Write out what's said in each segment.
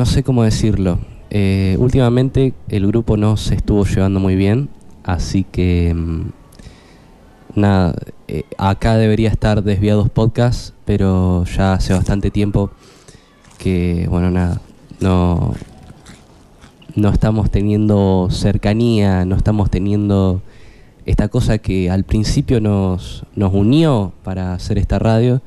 No sé cómo decirlo. Eh, últimamente el grupo no se estuvo llevando muy bien, así que em, nada, eh, acá debería estar Desviados Podcast, pero ya hace bastante tiempo que, bueno, nada, no, no estamos teniendo cercanía, no estamos teniendo esta cosa que al principio nos, nos unió para hacer esta radio.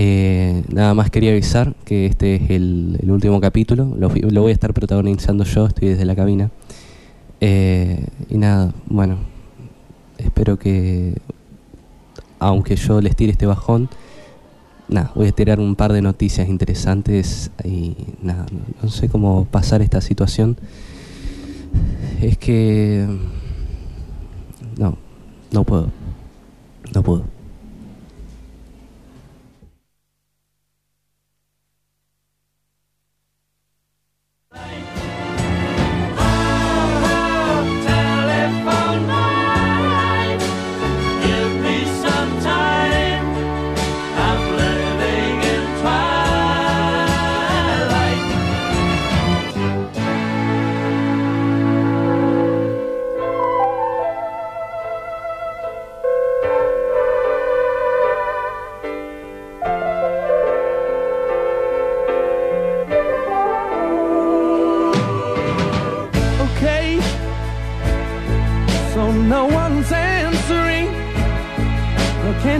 Eh, nada más quería avisar que este es el, último capítulo, lo, lo voy a estar protagonizando yo, estoy desde la cabina. Eh, y nada, bueno, espero que, aunque yo les tire este bajón, nada, voy a tirar un par de noticias interesantes y nada, no sé cómo pasar esta situación. Es que no, no puedo. No puedo.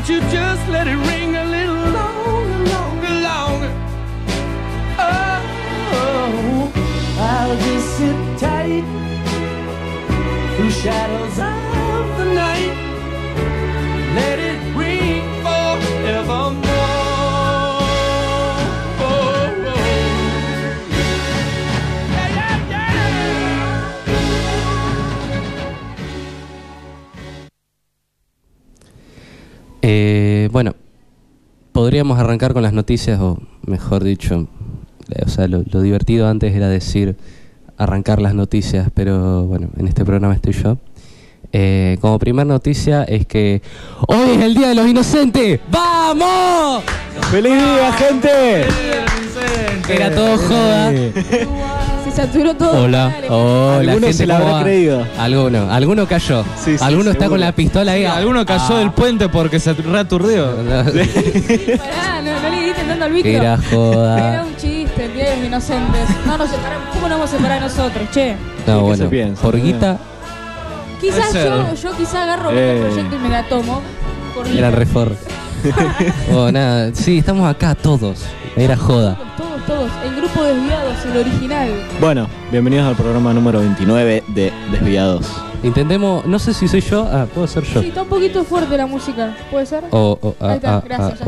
You just let it ring a little longer, longer, longer? Oh, I'll just sit tight through shadows podríamos arrancar con las noticias, o mejor dicho, eh, o sea, lo, lo divertido antes era decir arrancar las noticias, pero bueno, en este programa estoy yo. Eh, como primera noticia es que hoy es el Día de los Inocentes. ¡Vamos! ¡Feliz día, gente! Era todo joda. Se saturó todo. Hola, Dale. hola, Alguno gente, se la ¿cómo habrá va? creído. Alguno, alguno cayó. Sí, sí, alguno está seguro. con la pistola ahí. Alguno cayó Ah. del puente porque se reaturdió. Pará, no, no le tanto al Víctor. era joda. Era un chiste, los inocentes. No nos separamos. ¿Cómo nos vamos a separar nosotros, che? No, ¿Qué bueno, se piensa? por guita Quizás Puede yo, ser. yo quizás agarro Eh. el proyecto y me la tomo. Por era refor. oh, nada, sí, estamos acá todos. Era joda. Todos, todos. El grupo Desviados, el original. Bueno, bienvenidos al programa número 29 de Desviados. Intentemos, no sé si soy yo, ah, puedo ser yo. Sí, está un poquito fuerte la música. ¿Puede ser? O, o, ah, Ahí está, ah, gracias,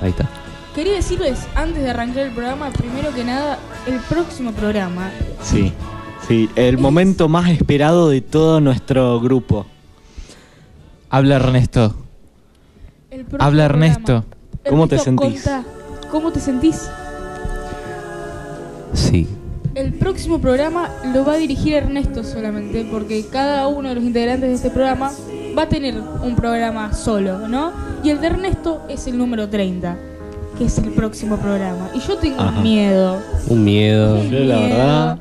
Ahí está. Quería decirles, antes de arrancar el programa, primero que nada, el próximo programa. Sí, sí, el momento más esperado de todo nuestro grupo. Habla Ernesto. Habla. Ernesto. ¿Cómo te sentís? contá, ¿Cómo te sentís? Sí. El próximo programa lo va a dirigir Ernesto solamente, porque cada uno de los integrantes de este programa va a tener un programa solo, ¿no? Y el de Ernesto es el número 30, que es el próximo programa. Y yo tengo Ajá. miedo. Un miedo. Yo la verdad-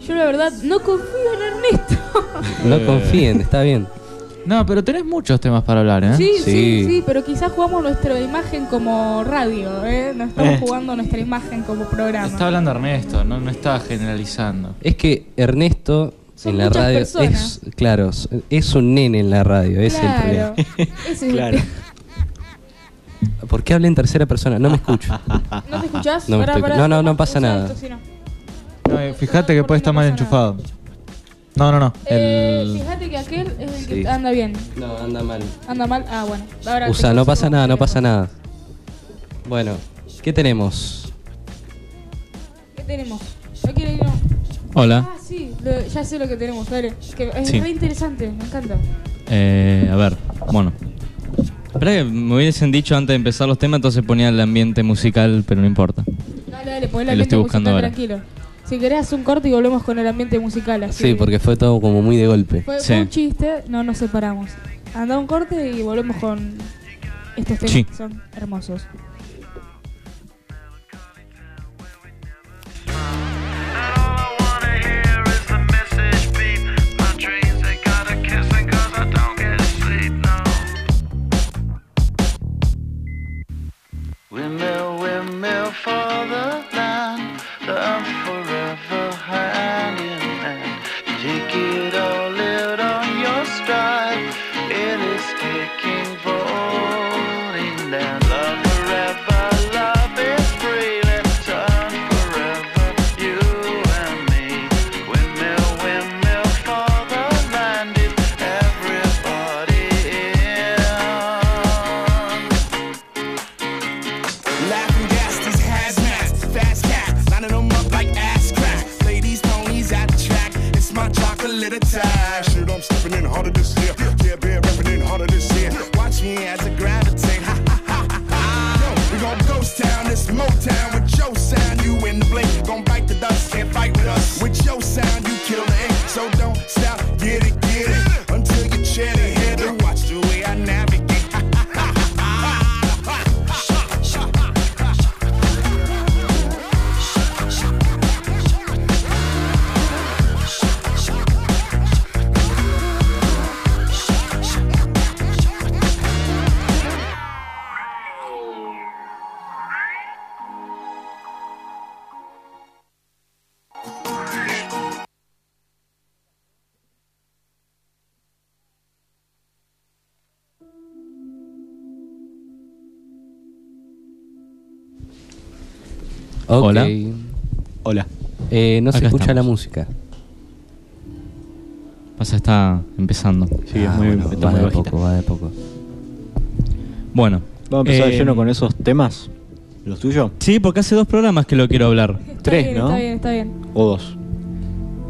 Yo la verdad no confío en Ernesto. No confíen, está bien. No, pero tenés muchos temas para hablar, ¿eh? Sí, sí, Sí. sí, pero quizás jugamos nuestra imagen como radio, ¿eh? No estamos Eh. jugando nuestra imagen como programa. Está hablando Ernesto, no, no está generalizando. Es que Ernesto Son en la radio personas. es, claro, es un nene en la radio, es el problema. Ese es el Claro. tema. ¿Por qué habla en tercera persona? No me escucho. ¿No te escuchás? No Pará, estoy- pará. no, no, no pasa nada. esto, si no. No, eh, fíjate que puede estar mal enchufado. No, no, no. Eh, El... fíjate que aquel es el que anda bien. No, anda mal. Anda mal. Ah, bueno. Ahora Usa, no pasa nada, no pasa nada. Bueno, ¿qué tenemos? ¿Qué tenemos? ¿No quiere ir? No. Hola. Ah, sí. lo- ya sé lo que tenemos. Dale. Que es Sí. re interesante. Me encanta. Eh, a ver, bueno. Espera que me hubiesen dicho antes de empezar los temas, entonces ponía el ambiente musical, pero no importa. Dale, dale. Pon el Lo ambiente estoy buscando musical ahora. tranquilo. Si querés, haz un corte y volvemos con el ambiente musical. Así. Sí, porque fue todo como muy de golpe. Fue, Sí. fue un chiste. No nos separamos. anda un corte y volvemos con estos temas Sí. que son hermosos. All I wanna hear is the message beep. My dreams they gotta kissing 'cause I don't get sleep. No. Windmill, windmill for the land, the earth Hola. Hola. Eh, no se escucha estamos. la música. Pasa, está empezando. Sí, es Ah, muy, bueno, está va muy de bajita. poco, va de poco. Bueno. Vamos a empezar de eh, lleno con esos temas. ¿Los tuyos? Sí, porque hace dos programas que lo quiero hablar. Está Tres, bien, ¿no? Está bien, está bien. ¿O dos?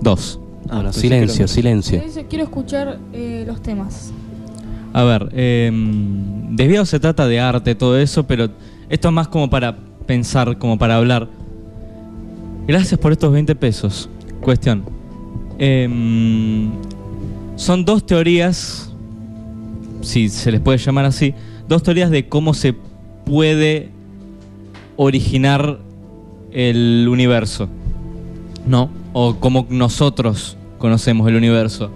Dos. Ah, Bueno, pensé silencio, que eran- silencio. Entonces, quiero escuchar eh, los temas. A ver, eh, desviado se trata de arte, todo eso, pero esto es más como para pensar, como para hablar. Gracias por estos 20 pesos. Cuestión. Em, son dos teorías, si se les puede llamar así, dos teorías de cómo se puede originar el universo. ¿No? O cómo nosotros conocemos el universo.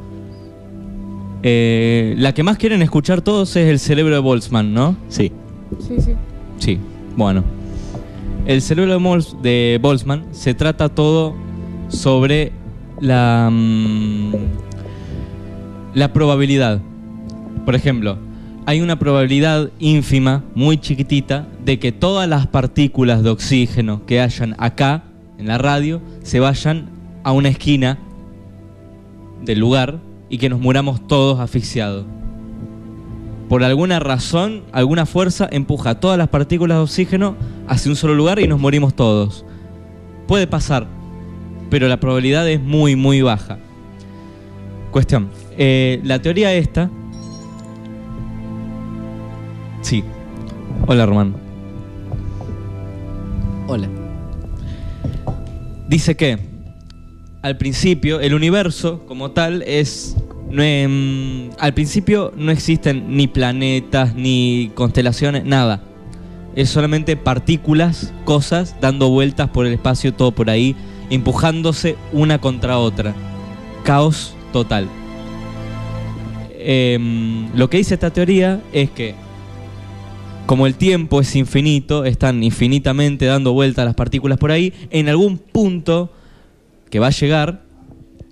Eh, la que más quieren escuchar todos es el cerebro de Boltzmann, ¿no? Sí. Sí, sí. Sí, bueno. El cerebro de, Boltzmann se trata todo sobre la, mm, la probabilidad. Por ejemplo, hay una probabilidad ínfima, muy chiquitita, de que todas las partículas de oxígeno que hayan acá, en la radio, se vayan a una esquina del lugar y que nos muramos todos asfixiados por alguna razón, alguna fuerza empuja todas las partículas de oxígeno hacia un solo lugar y nos morimos todos. Puede pasar, pero la probabilidad es muy, muy baja. Cuestión. eh, la teoría esta... Sí. Hola, Román. Hola. Dice que al principio el universo como tal es no, em, al principio no existen ni planetas ni constelaciones nada. Es solamente partículas cosas dando vueltas por el espacio todo por ahí empujándose una contra otra. Caos total. Em, lo que dice esta teoría es que como el tiempo es infinito, están infinitamente dando vueltas las partículas por ahí, en algún punto que va a llegar,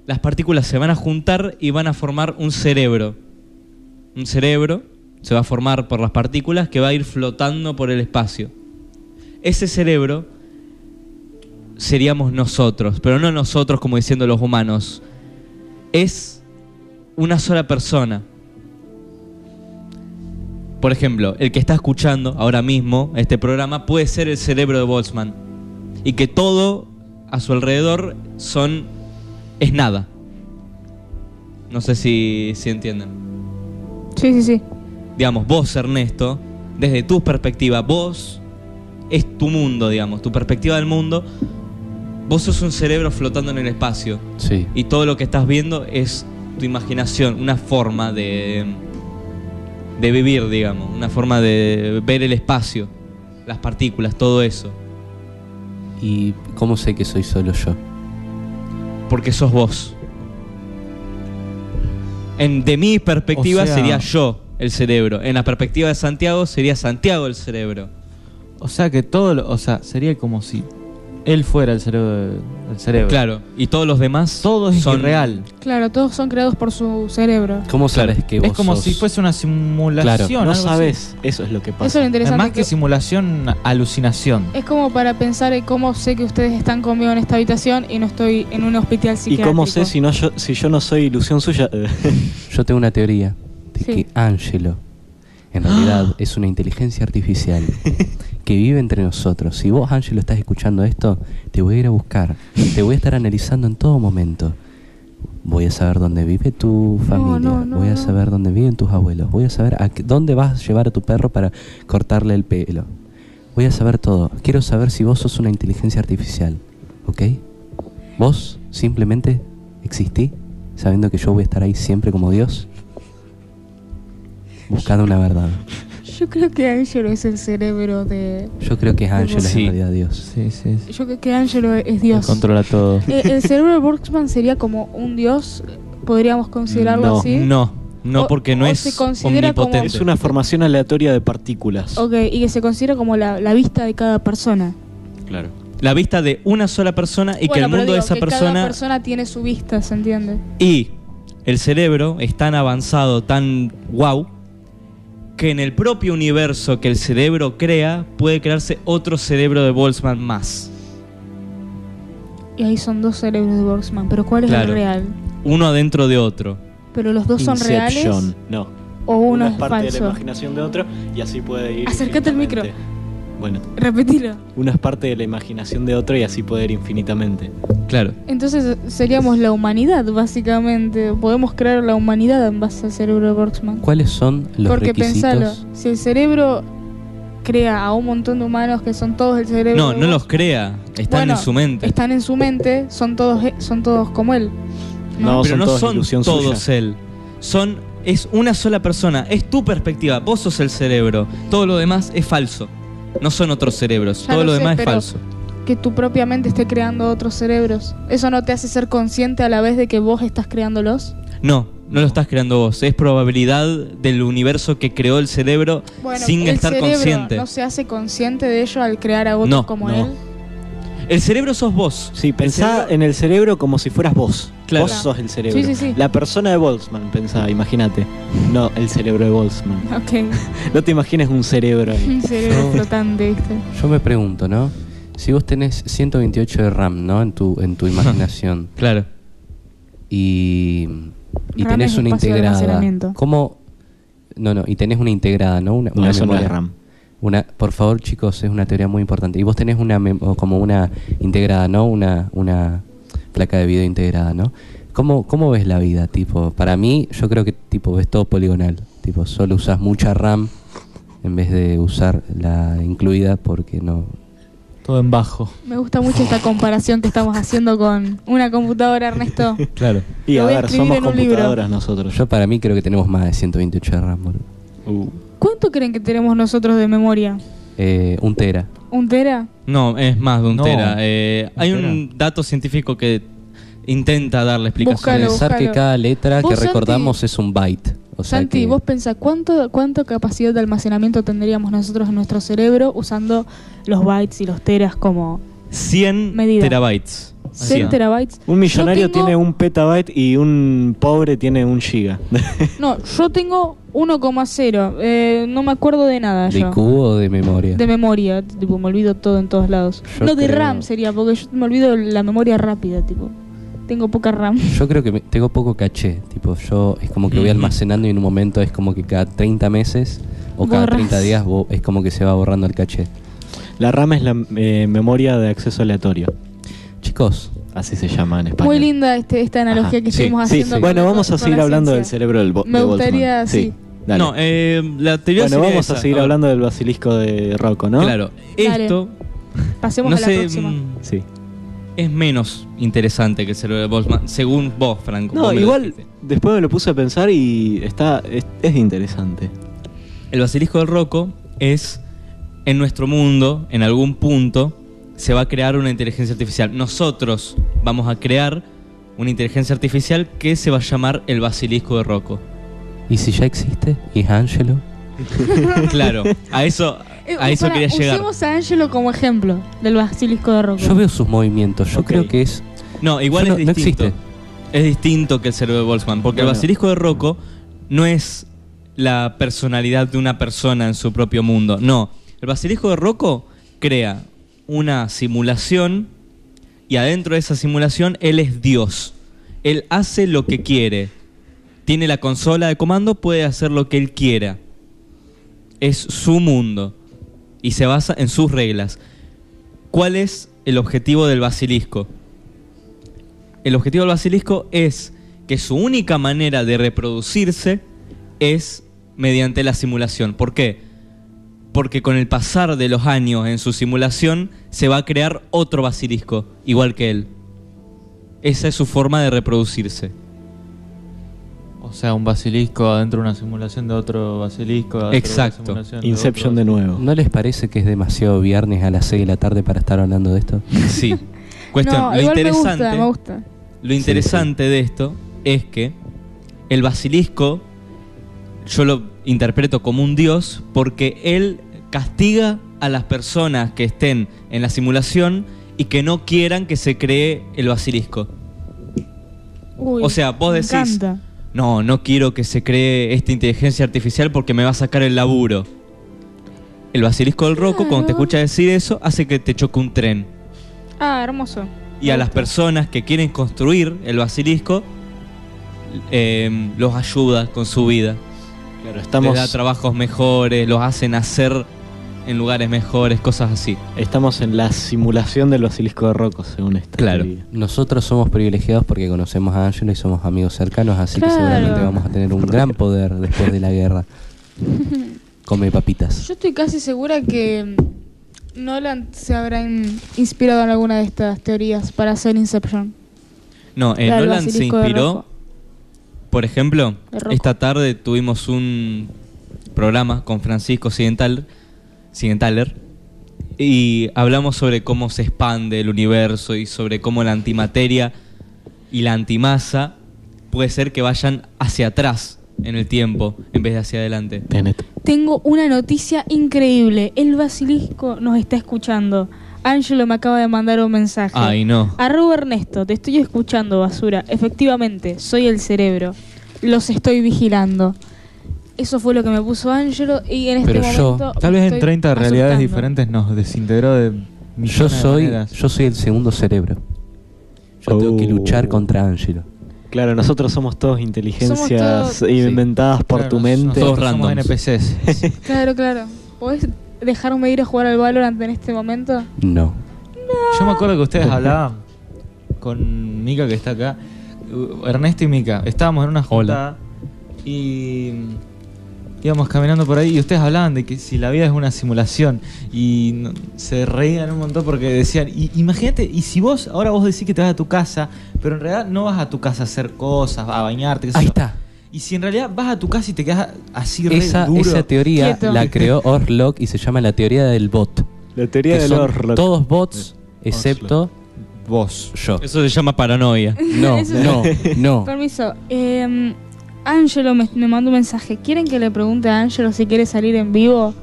las partículas se van a juntar y van a formar un cerebro. Un cerebro se va a formar por las partículas que va a ir flotando por el espacio. Ese cerebro seríamos nosotros, pero no nosotros como diciendo los humanos. Es una sola persona. Por ejemplo, el que está escuchando ahora mismo este programa puede ser el cerebro de Boltzmann. Y que todo a su alrededor son. Es nada. No sé si, si entienden. Sí, sí, sí. Digamos, vos, Ernesto, desde tu perspectiva, vos es tu mundo, digamos, tu perspectiva del mundo. Vos sos un cerebro flotando en el espacio. Sí. Y todo lo que estás viendo es tu imaginación, una forma de, de vivir, digamos, una forma de ver el espacio, las partículas, todo eso. ¿Y cómo sé que soy solo yo? Porque sos vos. En, de mi perspectiva O sea- sería yo el cerebro. En la perspectiva de Santiago sería Santiago el cerebro. O sea que todo, lo- o sea, sería como si él fuera el cerebro del cerebro. Claro. Y todos los demás Todo es son irreal. Claro, todos son creados por su cerebro. ¿Cómo Claro. sabes que vos Es como sos- si fuese una simulación. Claro, No así. sabes, eso es lo que pasa. Eso es lo Es interesante. más que que- simulación, alucinación. es como para pensar en cómo sé que ustedes están conmigo en esta habitación y no estoy en un hospital ¿Y psiquiátrico. cómo sé si, no yo, si yo no soy ilusión suya? Yo tengo una teoría de Sí. que Angelo en realidad es una inteligencia artificial que vive entre nosotros. Si vos, Angelo, estás escuchando esto, te voy a ir a buscar. Te voy a estar analizando en todo momento. Voy a saber dónde vive tu familia. no, no, voy a saber dónde viven tus abuelos. Voy a saber a dónde vas a llevar a tu perro para cortarle el pelo. Voy a saber todo. Quiero saber si vos sos una inteligencia artificial. ¿Ok? Vos simplemente existí sabiendo que yo voy a estar ahí siempre como Dios. Buscando una verdad. Yo creo que Angelo es el cerebro de... Yo creo que es Ángel es en realidad Dios. Sí, sí. sí. Yo creo que Angelo es Él Dios. controla todo. Eh, el cerebro de Borgsman sería como un dios, podríamos considerarlo No, así. No, no O- porque no o es se considera como- omnipotente. es una formación aleatoria de partículas. Ok, y que se considera como la, la vista de cada persona. Claro. La vista de una sola persona y que el mundo digo de esa que persona Cada persona tiene su vista, ¿se entiende? y el cerebro es tan avanzado, tan wow, que en el propio universo que el cerebro crea puede crearse otro cerebro de Boltzmann más. Y ahí son dos cerebros de Borgsman, pero ¿cuál es Claro. el real? Uno adentro de otro. ¿Pero los dos son reales. No. o uno, es es parte de la imaginación de otro y así puede ir. Acércate al micro. Bueno, Repetilo. uno es parte de la imaginación de otro y así puede ir infinitamente. Claro. Entonces seríamos la humanidad, básicamente. Podemos crear la humanidad en base al cerebro de Borgsman. ¿Cuáles son los Porque requisitos? pensalo, si el cerebro crea a un montón de humanos que son todos el cerebro No, de no los crea, están Bueno, en su mente. Están en su mente, son todos, e- son todos como él. No, Pero son no todos son todos suya. él. Son es una sola persona, es tu perspectiva, vos sos el cerebro. Todo lo demás es falso. No son otros cerebros, Ya todo lo sé, demás es falso. Que tu propia mente esté creando otros cerebros. ¿Eso no te hace ser consciente a la vez de que vos estás creándolos? No, no lo estás creando vos, es probabilidad del universo que creó el cerebro sin el estar cerebro consciente. ¿No se hace consciente de ello al crear a otros No, como no. él? El cerebro sos vos. Sí, pensá cerebro- en el cerebro como si fueras vos. Claro. Vos sos el cerebro. Sí, sí, sí. La persona de Boltzmann, pensá, imagínate. No, el cerebro de Boltzmann. Ok, No te imagines un cerebro ahí. un cerebro No. flotante, ¿viste? Yo me pregunto, ¿no? Si vos tenés 128 de RAM, ¿no? En tu, en tu imaginación Claro. y, y RAM tenés es una integrada. ¿Cómo? No, no, y tenés una integrada, ¿no? Una, No, una eso no memoria. es RAM. Una, por favor, chicos, es una teoría muy importante. Y vos tenés una como una integrada, ¿no? Una, una placa de video integrada, ¿no? ¿Cómo, ¿Cómo ves la vida? Tipo, para mí, yo creo que tipo ves todo poligonal. Tipo, solo usas mucha RAM en vez de usar la incluida porque no. Todo en bajo. Me gusta mucho esta comparación que estamos haciendo con una computadora, Ernesto. Claro. Y a ver, somos libro. computadoras nosotros. Yo para mí creo que tenemos más de 128 de RAM, boludo. Uh, ¿Cuánto creen que tenemos nosotros de memoria? Eh, un tera. ¿Un tera? No, es más de un No. tera. Eh, ¿Un hay un dato científico que intenta darle explicación. Búscalo, Pensar que búscalo. cada letra Vos, que Santi- recordamos es un byte. O sea Santi, que vos pensás, ¿cuánto, ¿cuánto capacidad de almacenamiento tendríamos nosotros en nuestro cerebro usando los bytes y los teras como 100 Medida. terabytes. 100 100. terabytes? un millonario Yo tengo- tiene un petabyte y un pobre tiene un giga. No, yo tengo 1,0. Eh, no me acuerdo de nada ¿De yo. cubo o de memoria? De memoria, tipo, me olvido todo en todos lados. Yo no, de creo- RAM sería, porque yo me olvido la memoria rápida, tipo. Tengo poca RAM. Yo creo que me- tengo poco caché. Tipo, yo es como que voy Ujú. almacenando y en un momento es como que cada 30 meses o cada Borras. 30 días es como que se va borrando el caché. La RAM es la eh, memoria de acceso aleatorio. Chicos, Así se llama en español. Muy linda este, esta analogía Ajá, que sí, estuvimos Sí, haciendo. sí. Bueno, vamos a seguir la hablando del cerebro del Me de gustaría, sí. dale. No, eh, la teoría bueno, vamos a seguir hablando del basilisco de Rocco, ¿no? Claro, Dale. esto Pasemos no a la sé, próxima. mm, Sí. es menos interesante que el cerebro de Boltzmann, según vos, Franco. No, vos igual después me lo puse a pensar y está es, es interesante. El basilisco del Rocco es en nuestro mundo, en algún punto, se va a crear una inteligencia artificial. Nosotros vamos a crear una inteligencia artificial que se va a llamar el basilisco de Rocco. ¿Y si ya existe? ¿Y es Angelo? Claro, a eso, Eh, a eso pará, quería llegar. Usemos a Angelo como ejemplo del basilisco de Rocco. Yo veo sus movimientos. Yo creo que es. No, igual Yo es no distinto. existe. Es distinto que el cerebro de Boltzmann, porque el basilisco de Rocco no es la personalidad de una persona en su propio mundo. No, el basilisco de Rocco crea una simulación y adentro de esa simulación él es Dios. Él hace lo que quiere. Tiene la consola de comando, puede hacer lo que él quiera. Es su mundo y se basa en sus reglas. ¿Cuál es el objetivo del basilisco? El objetivo del basilisco es que su única manera de reproducirse es mediante la simulación. ¿Por qué? Porque con el pasar de los años en su simulación se va a crear otro basilisco, igual que él. Esa es su forma de reproducirse. O sea, un basilisco adentro de una simulación de otro basilisco. adentro de Exacto. simulación Inception otro de nuevo. ¿No les parece que es demasiado viernes a las 6 de la tarde para estar hablando de esto? Sí. Cuestión, no, lo igual me interesante, gusta, me gusta. lo interesante de esto es que el basilisco yo lo interpreto como un dios porque él castiga a las personas que estén en la simulación y que no quieran que se cree el basilisco. Uy, O sea, vos decís- encanta. No, no quiero que se cree esta inteligencia artificial porque me va a sacar el laburo. El basilisco del roco, cuando te escucha decir eso, hace que te choque un tren. Ah, hermoso. Y a las personas que quieren construir el basilisco, eh, los ayuda con su vida. Claro, Les da trabajos mejores, los hace nacer en lugares mejores, cosas así. estamos en la simulación del basilisco de Rocco, según esta Claro. teoría. Nosotros somos privilegiados porque conocemos a Angelo y somos amigos cercanos, así Claro. que seguramente vamos a tener un gran poder después de la guerra. Come papitas. Yo estoy casi segura que Nolan se habrá in- inspirado en alguna de estas teorías para hacer Inception. No, del Nolan se inspiró. Por ejemplo, esta tarde tuvimos un programa con Francisco Sigentaler y hablamos sobre cómo se expande el universo y sobre cómo la antimateria y la antimasa puede ser que vayan hacia atrás en el tiempo en vez de hacia adelante. Tenet. Tengo una noticia increíble. El basilisco nos está escuchando. Angelo me acaba de mandar un mensaje. Ay, no. Arroba Ernesto, te estoy escuchando, basura. Efectivamente, soy el cerebro. Los estoy vigilando. Eso fue lo que me puso Angelo y en este Pero yo-. Tal vez en estoy 30 realidades diferentes nos desintegró de Yo soy, yo soy el segundo cerebro. Yo tengo que Oh. luchar contra Angelo. Claro, nosotros somos todos inteligencias todos- inventadas por Claro, tu mente. Todos randoms. NPCs. Claro, claro. ¿Podés dejarme ir a jugar al Valorant en este momento? No. Yo me acuerdo que ustedes hablaban con Mika que está acá. uh, Ernesto y Mika. Estábamos en una juntada y mm, íbamos caminando por ahí y ustedes hablaban de que si la vida es una simulación y no- se reían un montón porque decían, "Y- imagínate, y si vos, ahora vos decís que te vas a tu casa, pero en realidad no vas a tu casa a hacer cosas, a bañarte, qué sé Ahí yo. está. Y si en realidad vas a tu casa y te quedas así re Esa, duro. esa teoría Quieto. la creó Orlock y se llama la teoría del bot. La teoría que del son Orlok. Todos bots, excepto vos. yo. Eso se llama paranoia. No, no, no. Permiso. Eh, Angelo me, me mandó un mensaje. ¿Quieren que le pregunte a Angelo si quiere salir en vivo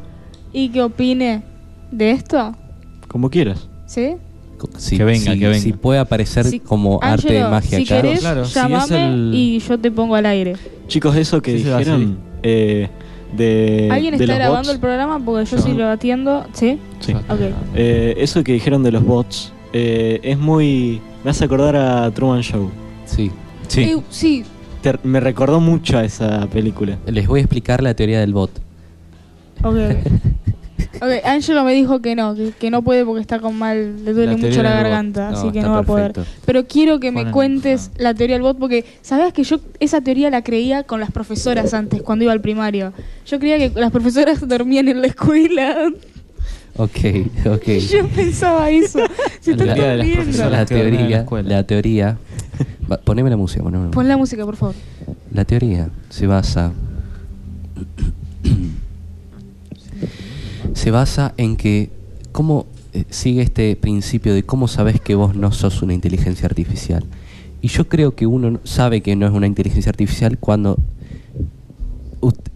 y qué opine de esto? Como quieras. ¿Sí? Si, Que venga, si- que venga. si puede aparecer como arte de magia si acá. querés, Claro, si llamame es el- y yo te pongo al aire. Chicos, eso que Sí, dijeron eh, de, ¿Alguien de está los grabando bots, el programa? Porque yo No. sí lo atiendo. ¿Sí? sí. Eh, eso que dijeron de los bots eh, es muy... Me hace acordar a Truman Show. Sí. Sí. Eh, sí. Te- me recordó mucho a esa película. Les voy a explicar la teoría del bot. Ok. ok, Angelo me dijo que no, que, que no puede porque está con mal, le duele La mucho la garganta, así que no va a poder. Pero quiero que me cuentes la teoría del bot porque sabías que yo esa teoría la creía con las profesoras antes, cuando iba al primario. Yo creía que las profesoras dormían en la escuela. Ok, ok. yo pensaba eso. Se está La-. La teoría, la teoría. Va, poneme la música, poneme la música. Pon la música, por favor. La teoría se basa se basa en que cómo eh, sigue este principio de cómo sabes que vos no sos una inteligencia artificial. Y yo creo que uno no- sabe que no es una inteligencia artificial cuando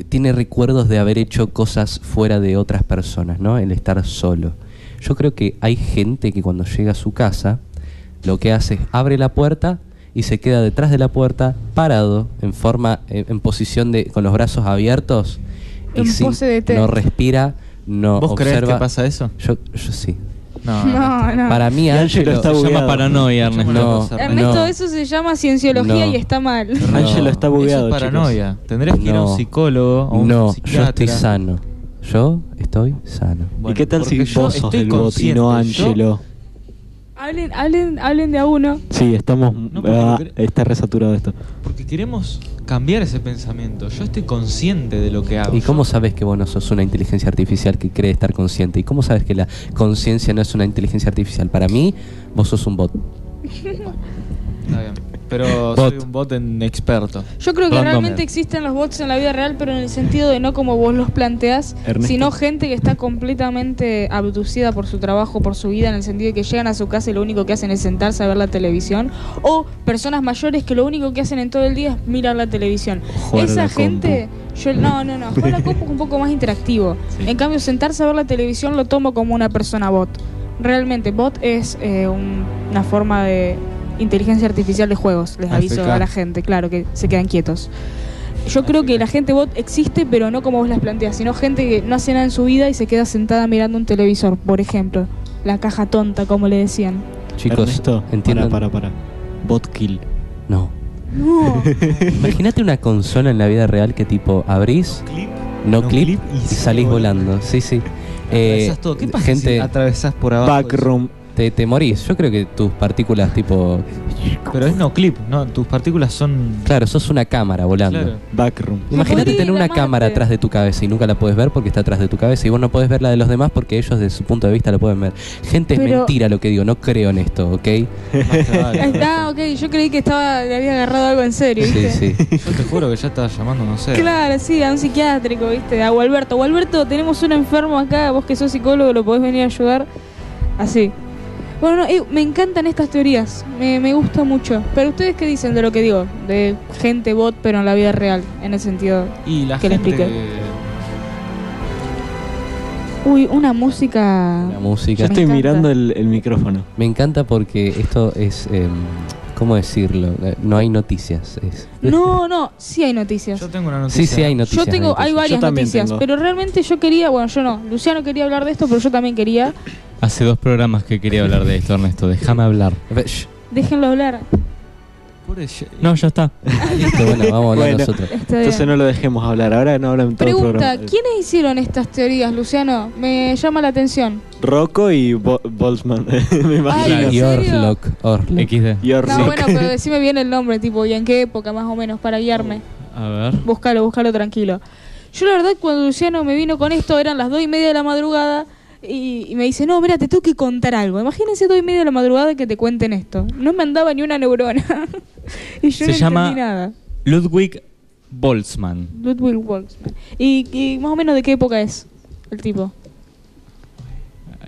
tiene recuerdos de haber hecho cosas fuera de otras personas, ¿no? El estar solo. Yo creo que hay gente que cuando llega a su casa, lo que hace es abre la puerta y se queda detrás de la puerta parado en forma en, en posición de con los brazos abiertos y En sin- de té. no respira, no ¿Vos crees observa. que pasa eso? Yo, yo sí. No, No, no. Para mí Ángelo está Se llama bugueado. paranoia, Ernesto. No, Ernesto, no. eso se llama cienciología No. y está mal. No. Ángelo está bugueado, Eso es paranoia. Tendrías que ir a un No. psicólogo o un No, yo estoy sano. Yo estoy sano. ¿Y qué tal si vos sos estoy el bot y no Ángelo? Hablen, hablen, hablen de a uno. Sí, estamos. Ah, está resaturado esto. Porque queremos cambiar ese pensamiento. Yo estoy consciente de lo que hago. ¿Y cómo sabes que vos no sos una inteligencia artificial que cree estar consciente? ¿Y cómo sabes que la conciencia no es una inteligencia artificial? Para mí, vos sos un bot. Está bien. Pero Bot. soy un bot en experto. Yo creo que Random. realmente existen los bots en la vida real, pero en el sentido de no como vos los planteás, Ernesto. sino gente que está completamente abducida por su trabajo, por su vida, en el sentido de que llegan a su casa y lo único que hacen es sentarse a ver la televisión, o personas mayores que lo único que hacen en todo el día es mirar la televisión. Esa la gente, yo no, no, no, jugar la compu es un poco más interactivo. Sí. En cambio, sentarse a ver la televisión lo tomo como una persona bot. Realmente, bot es eh, un- una forma de inteligencia artificial de juegos, les aviso AFK. a la gente, claro, que se quedan quietos. Yo creo que la gente bot existe, pero no como vos las planteas, sino gente que no hace nada en su vida y se queda sentada mirando un televisor, por ejemplo. La caja tonta, como le decían. Chicos, Ernesto, entiendan. Para, para, para. Bot kill. No. No. Imagínate una consola en la vida real que tipo abrís, no, no clip, clip y salís volando. Sí, sí. Eh, todo. ¿Qué pasa gente, si atravesás por abajo? Backroom. Te, te morís. Yo creo que tus partículas tipo... Pero es no clip, ¿no? Tus partículas son... Claro, sos una cámara volando. Claro. Backroom. Imagínate tener una cámara atrás de tu cabeza y nunca la puedes ver porque está atrás de tu cabeza y vos no podés ver la de los demás porque ellos de su punto de vista la pueden ver. Gente, es mentira lo que digo, no creo en esto, ¿ok? Ah, ok, yo creí que estaba, le había agarrado algo en serio, Sí, sí. Yo te juro que ya estaba llamando, no sé. Claro, sí, a un psiquiátrico, ¿viste? A Gualberto. Gualberto, tenemos un enfermo acá, vos que sos psicólogo lo podés venir a ayudar. Así. Bueno, no, eh, me encantan estas teorías, me, me gusta mucho. Pero ustedes qué dicen de lo que digo? De gente bot, pero en la vida real, en el sentido... Y la Que le gente... explique. Uy, una música... La música. Yo estoy encanta. mirando el, el micrófono. Me encanta porque esto es... em, ¿Cómo decirlo? Eh, No hay noticias. es- No, no, sí hay noticias. Yo tengo una noticia. Sí, sí hay noticias. Yo tengo, hay varias noticias, tengo. pero realmente yo quería, bueno, yo no, Luciano quería hablar de esto, pero yo también quería. Hace dos programas que quería hablar de esto, Ernesto. Déjame hablar. Déjenlo hablar. Pobre No, ya está. Listo, bueno, vamos a hablar Bueno. nosotros. Está bien. Entonces no lo dejemos hablar. Ahora no hablan todo el Pregunta, programa. ¿quiénes hicieron estas teorías, Luciano? Me llama la atención. Rocco y Bo- Boltzmann. Me imagino. Ay, ¿en Y serio? Orlok. Orlok. XD. Y Orlok. No, bueno, pero decime bien el nombre, tipo, y en qué época más o menos, para guiarme. A ver. Búscalo, búscalo tranquilo. Yo la verdad cuando Luciano me vino con esto eran las dos y media de la madrugada y, y me dice, no, mira, te tengo que contar algo. Imagínense dos y media de la madrugada que te cuenten esto. No me andaba ni una neurona. y yo Se no llama- entendí nada. Ludwig Boltzmann. Ludwig Boltzmann. ¿Y, y más o menos de qué época es el tipo?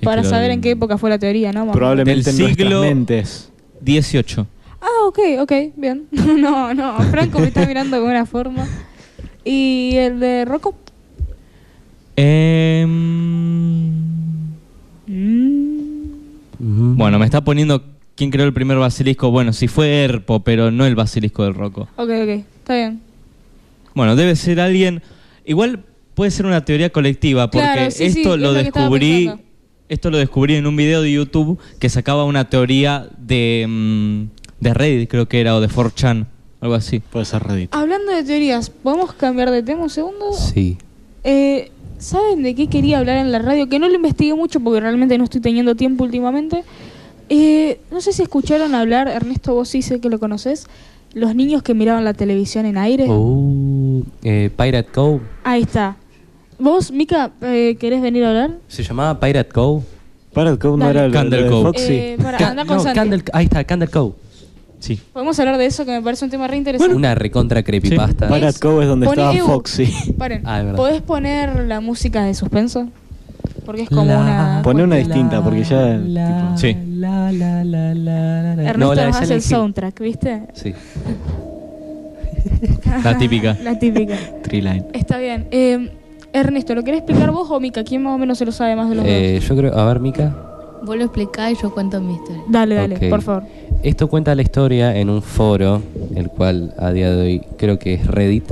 Para saber en qué época fue la teoría, ¿no? Más. Probablemente Del en siglo- mentes. 18. Ah, ok, ok, bien. no, no, Franco me está mirando con una forma. ¿Y el de Rocco? Em, Mm. Bueno, me está poniendo quién creó el primer basilisco. Bueno, sí fue Erpo, pero no el basilisco del Rocco. Ok, ok, está bien. Bueno, debe ser alguien. Igual puede ser una teoría colectiva, porque Claro, sí, sí, esto es lo descubrí. Esto lo descubrí en un video de YouTube que sacaba una teoría de, mm, de Reddit, creo que era, o de 4chan, algo así. Puede ser Reddit. Hablando de teorías, ¿podemos cambiar de tema un segundo? Sí. Eh, ¿Saben de qué quería hablar en la radio? Que no lo investigué mucho porque realmente no estoy teniendo tiempo últimamente. Eh, no sé si escucharon hablar, Ernesto, vos sí sé que lo conoces, los niños que miraban la televisión en aire. Uh, eh, Pirate Cove. Ahí está. ¿Vos, Mica, eh, querés venir a hablar? ¿Se llamaba Pirate Cove? Para ¿cómo no Dale. era lo Candle de Cove. Foxy? Eh, para, Ca- anda con no, Santi. Candle- ahí está, Candle Cove. Sí. Podemos hablar de eso que me parece un tema re interesante. Una recontra creepypasta. Pirate Cove es donde estaba. Foxy. Paren, Ah, es. ¿podés poner la música de suspenso? porque es como una... Poné una distinta, porque ya. tipo, Sí. La, la, la, la, la. Ernesto No, la nos hace el soundtrack, ¿viste? Sí. La típica. La típica. Treeline. Está bien. Eh, Ernesto, ¿lo querés explicar vos o Mica? ¿Quién más o menos se lo sabe más de los Eh, yo creo, a ver, Mica. Vos lo explicás y yo cuento mi historia. dos? Dale, dale, Ok. por favor. Esto cuenta la historia en un foro, el cual a día de hoy creo que es Reddit.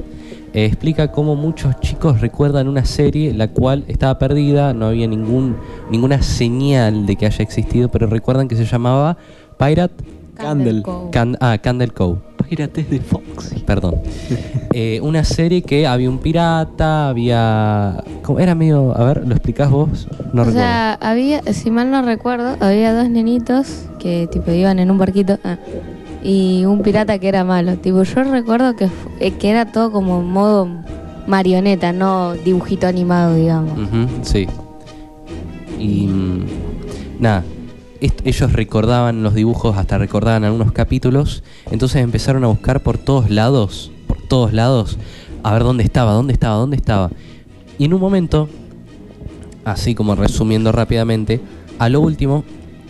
Eh, explica cómo muchos chicos recuerdan una serie la cual estaba perdida, no había ningún ninguna señal de que haya existido, pero recuerdan que se llamaba Pirate Candle. Cove. Can- ah, Candle Cove. Pirates de Fox. Perdón. Eh, una serie que había un pirata, había. ¿cómo? Era medio. A ver, ¿lo explicás vos? No o recuerdo. sea, había, si mal no recuerdo, había dos nenitos que tipo iban en un barquito ah, y un pirata que era malo. Tipo, yo recuerdo que, eh, que era todo como modo marioneta, no dibujito animado, digamos. Sí. Y. mm, nada. Ellos recordaban los dibujos, hasta recordaban algunos capítulos. Entonces empezaron a buscar por todos lados. Por todos lados. A ver dónde estaba, dónde estaba, dónde estaba. Y en un momento. Así como resumiendo rápidamente. A lo último.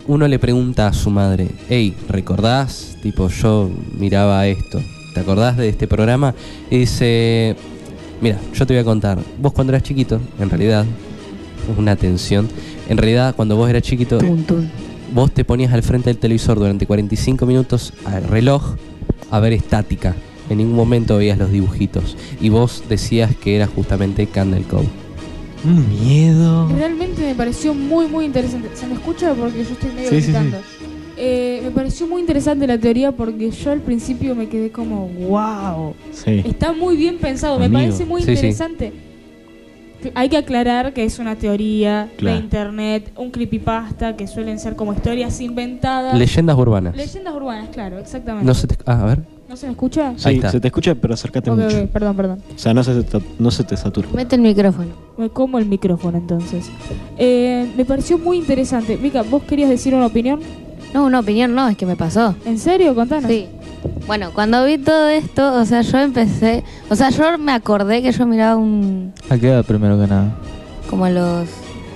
Uno le pregunta a su madre, hey, ¿recordás? Tipo, yo miraba esto. ¿Te acordás de este programa? Y dice, Mira, yo te voy a contar. Vos cuando eras chiquito, en realidad, una atención. En realidad, cuando vos eras chiquito. Vos te ponías al frente del televisor durante 45 minutos al reloj a ver estática. En ningún momento veías los dibujitos. Y vos decías que era justamente Candle Cove. Un miedo. Realmente me pareció muy, muy interesante. ¿Se me escucha? Porque yo estoy medio Sí, sí, gritando. Eh, me pareció muy interesante la teoría porque yo al principio me quedé como, wow. Sí. Está muy bien pensado, me parece muy Sí, sí. interesante. Hay que aclarar que es una teoría Claro. de internet, un creepypasta, que suelen ser como historias inventadas. Leyendas urbanas. Leyendas urbanas, claro, exactamente. No se te... Ah, a ver. ¿No se me escucha? Ahí está. se te escucha, pero acércate mucho. perdón, perdón. O sea, no se, te, no se te satura. Mete el micrófono. Me como el micrófono entonces. Eh, me pareció muy interesante. Mica, ¿vos querías decir una opinión? No, una opinión no, es que me pasó. ¿En serio? Contanos. Sí. Bueno, cuando vi todo esto, o sea, yo empecé, o sea, yo me acordé que yo miraba un ¿A qué edad primero que nada? como a los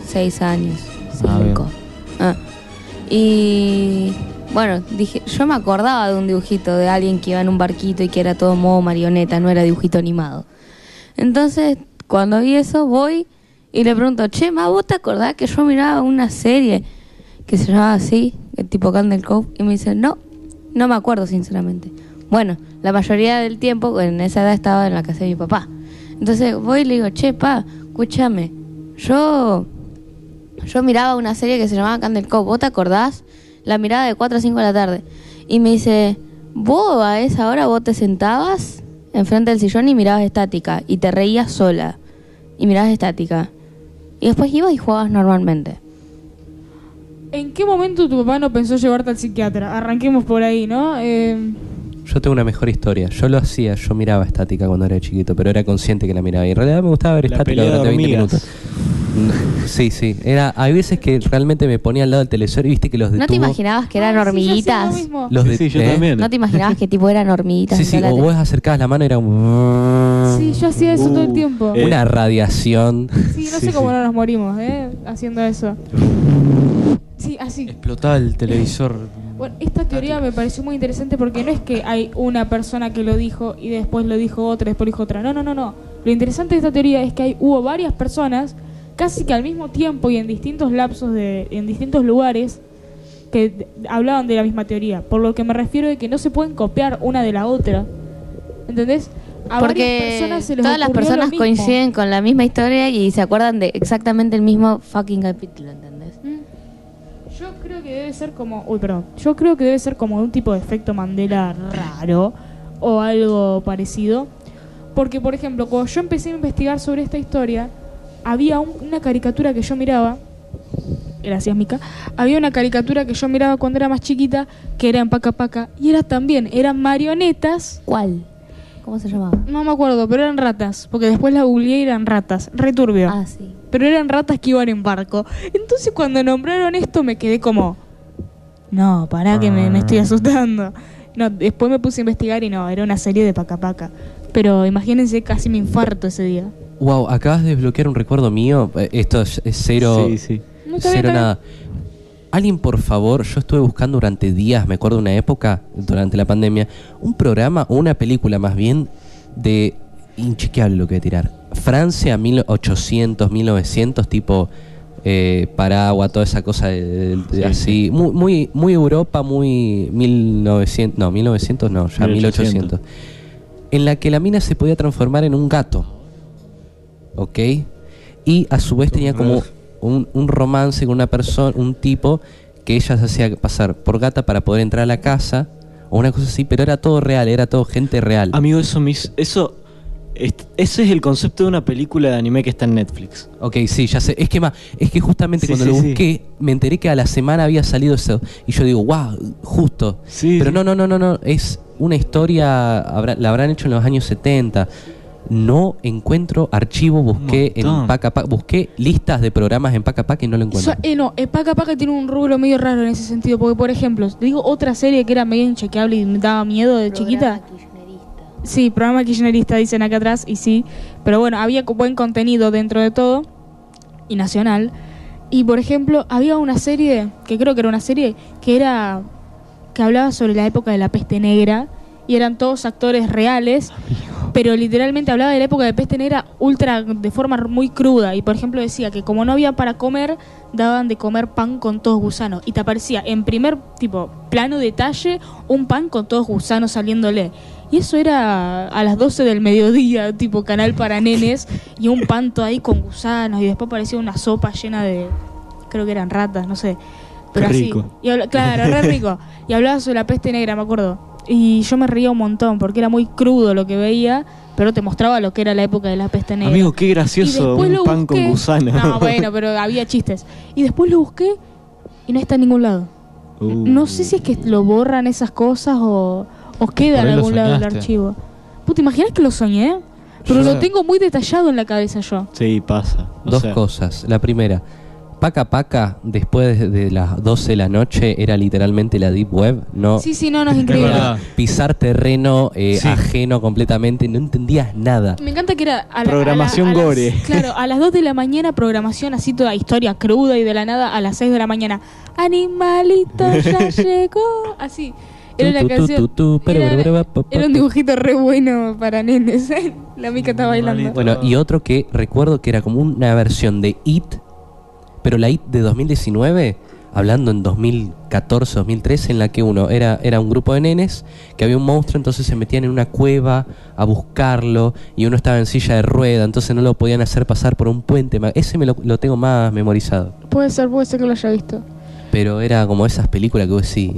seis años, Ah, cinco. Ah. Y bueno, dije, yo me acordaba de un dibujito de alguien que iba en un barquito y que era todo modo marioneta, no era dibujito animado. Entonces, cuando vi eso, voy y le pregunto, che, ma, ¿vos te acordás que yo miraba una serie que se llamaba así, el tipo Candle Cove? Y me dice, no, no me acuerdo, sinceramente. Bueno, la mayoría del tiempo en esa edad estaba en la casa de mi papá. Entonces voy y le digo, che, pa, escúchame, yo, yo miraba una serie que se llamaba Candle Cove, ¿vos te acordás? La miraba de 4 a 5 de la tarde. Y me dice, vos a esa hora vos te sentabas enfrente del sillón y mirabas estática y te reías sola y mirabas estática. Y después ibas y jugabas normalmente. ¿En qué momento tu papá no pensó llevarte al psiquiatra? Arranquemos por ahí, ¿no? Eh, Yo tengo una mejor historia. Yo lo hacía, yo miraba estática cuando era chiquito, pero era consciente que la miraba. Y en realidad me gustaba ver estática durante 20 hormigas. minutos. No, Sí, sí. Era, hay veces que realmente me ponía al lado del televisor y viste que los ¿No te imaginabas que eran sí, hormiguitas? lo mismo. Los Sí, de- sí, yo ¿eh? también. ¿No te imaginabas que tipo eran hormiguitas? Sí, sí, o vos acercabas la mano y era un... Sí, yo hacía eso todo el Uh, tiempo. eh, Una radiación. Sí, no sí, sé cómo sí. no nos morimos, ¿eh? Haciendo eso. Sí, así. Explotaba el televisor. Bueno, esta teoría me pareció muy interesante porque no es que hay una persona que lo dijo y después lo dijo otra, después lo dijo otra. No, no, no, no. Lo interesante de esta teoría es que hay, hubo varias personas casi que al mismo tiempo y en distintos lapsos de en distintos lugares que hablaban de la misma teoría. Por lo que me refiero de que no se pueden copiar una de la otra. ¿Entendés? A varias Porque personas se les todas las personas coinciden con la misma historia y se acuerdan de exactamente el mismo fucking capítulo, ¿entendés? Que debe ser como, uy, perdón. Yo creo que debe ser como un tipo de efecto Mandela raro o algo parecido, porque por ejemplo, cuando yo empecé a investigar sobre esta historia, había un- una caricatura que yo miraba. Gracias, Mica. Había una caricatura que yo miraba cuando era más chiquita, que era en Paca Paca, y era también, eran marionetas, ¿Cuál? ¿Cómo se llamaba? no me acuerdo, pero eran ratas, porque después la googleé y eran ratas, returbio Ah, sí. Pero eran ratas que iban en barco. Entonces cuando nombraron esto me quedé como, no, pará que me, me estoy asustando. No, después me puse a investigar y no, era una serie de paca paca. Pero imagínense, casi me infarto ese día. Wow, acabas de desbloquear un recuerdo mío. Eh, Esto es, cero, Sí, sí. No, está cero bien, nada. Alguien, por favor, yo estuve buscando durante días, me acuerdo de una época, durante la pandemia, un programa o una película más bien de inchequeable lo que voy a tirar. Francia 1800, 1900, tipo eh, Paragua, toda esa cosa de, de- de Sí, así. Muy, muy, muy Europa, muy 1900, no, 1900 no, ya 1800. 1800. En la que la mina se podía transformar en un gato. ¿Ok? Y a su vez tenía como un, un romance con una persona, un tipo que ella se hacía pasar por gata para poder entrar a la casa o una cosa así, pero era todo real, era todo gente real. Amigo, eso hizo- eso ese es el concepto de una película de anime que está en Netflix. Ok, sí, ya sé. Es que más, es que justamente Sí, cuando sí, lo sí. busqué, me enteré que a la semana había salido eso. Y yo digo, wow, justo. Sí, Pero sí. no, no, no, no, no. Es una historia, habrá- la habrán hecho en los años 70. No encuentro archivo, busqué en. Paca Paca, busqué listas de programas en Paca Paca y no lo encuentro. So- eh, no, eh, Paca Paca tiene un rubro medio raro en ese sentido. Porque, por ejemplo, te digo otra serie que era medio inchequeable y me daba miedo de chiquita. Sí, programa kirchnerista dicen acá atrás, y sí. Pero bueno, había buen contenido dentro de todo, y nacional. Y por ejemplo, había una serie, que creo que era una serie, que era. que hablaba sobre la época de la peste negra, y eran todos actores reales, pero literalmente hablaba de la época de peste negra ultra, de forma muy cruda. Y por ejemplo decía que como no había para comer, daban de comer pan con todos gusanos. Y te aparecía en primer tipo plano detalle un pan con todos gusanos saliéndole. Y eso era a las 12 del mediodía, tipo canal para nenes, y un panto ahí con gusanos, y después aparecía una sopa llena de, creo que eran ratas, no sé. Pero Qué así. rico. Y habla- claro, re rico. Y hablaba sobre la peste negra, me acuerdo. Y yo me reía un montón, porque era muy crudo lo que veía, pero te mostraba lo que era la época de la peste negra. Amigo, qué gracioso un pan busqué. con gusano. No, bueno, pero había chistes. Y después lo busqué y no está en ningún lado. Uh. No sé si es que lo borran esas cosas o, o queda en algún lado del soñaste. archivo. ¿Tú te imaginas que lo soñé? Pero Yo- lo tengo muy detallado en la cabeza yo. Sí, pasa. O Dos sea, cosas. La primera, Paca Paca, después de, las 12 de la noche, era literalmente la Deep Web. No Sí, sí, no, no es increíble. pisar terreno eh, Sí. ajeno completamente, no entendías nada. Me encanta que era a la- Programación a la- a las- gore. Claro, a las 2 de la mañana programación así toda historia cruda y de la nada a las 6 de la mañana. Animalito ya llegó. Así. Era tu, canción. era, un dibujito re bueno para nenes. la mica está bailando. Bueno, y otro que recuerdo que era como una versión de It, pero la It de 2019, hablando en 2014, 2013, en la que uno era, era un grupo de nenes, que había un monstruo, entonces se metían en una cueva a buscarlo, y uno estaba en silla de rueda, entonces no lo podían hacer pasar por un puente. Ese me lo, lo tengo más memorizado. Puede ser, puede ser que lo haya visto. Pero era como esas películas que vos decís,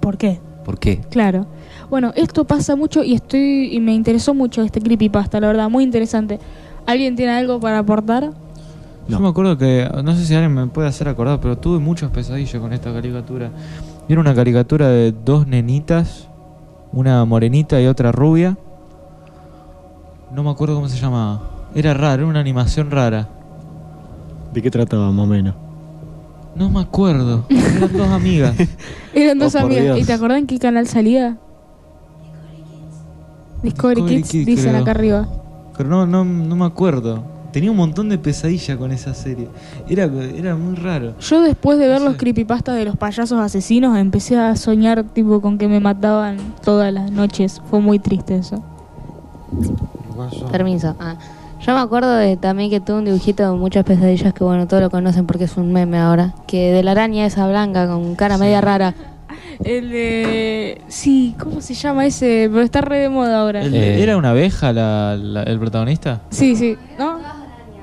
¿Por qué? ¿por qué? Claro. Bueno, esto pasa mucho y estoy y me interesó mucho este creepypasta, la verdad, muy interesante. ¿Alguien tiene algo para aportar? Yo me acuerdo que, no sé si alguien me puede hacer acordar, pero tuve muchas pesadillas con esta caricatura. Y Era una caricatura de dos nenitas, una morenita y otra rubia. No me acuerdo cómo se llamaba. Era raro, era una animación rara. ¿De qué trataba más o menos? No me acuerdo. Eran dos amigas. Eran dos Oh, por amigas. Dios. ¿Y te acordás en qué canal salía? Discovery, Discovery Kids, Kids, dicen creo. acá arriba. Pero no, no, no me acuerdo. Tenía un montón de pesadillas con esa serie. Era, era muy raro. Yo después de ver No los sé. creepypastas de los payasos asesinos empecé a soñar tipo con que me mataban todas las noches. Fue muy triste eso. Permiso. Ah. Yo me acuerdo de también que tuve un dibujito de muchas pesadillas que bueno, todos lo conocen porque es un meme ahora. Que de la araña esa blanca con cara media rara. El de... Sí, ¿cómo se llama ese? Pero está re de moda ahora. El- Eh. ¿Era una abeja la, la- el protagonista? Sí, sí. ¿No?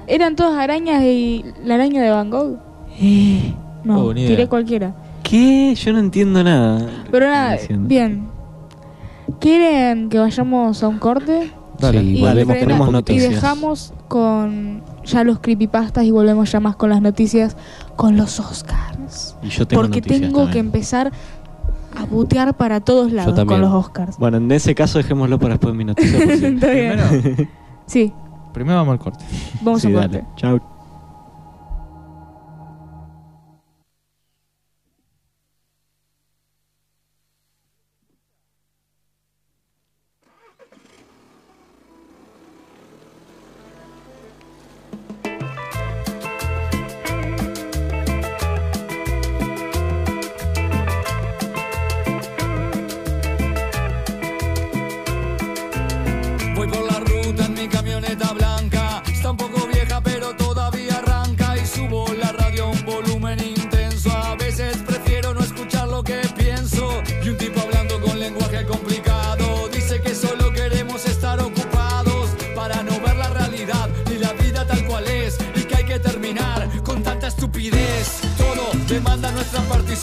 Eran todas arañas y la araña de Van Gogh. No, Oh, tiré cualquiera. ¿Qué? Yo no entiendo nada. Pero nada, bien. ¿Quieren que vayamos a un corte? Dale. Sí, Y, volvemos, dejamos con ya los creepypastas y volvemos ya más con las noticias con los Oscars. Y yo tengo Porque noticias tengo que empezar a butear para todos lados con los Oscars. Bueno, en ese caso dejémoslo para después de mi noticia. Primero, Sí, primero vamos al corte. vamos Sí, a un dale. corte. Chao.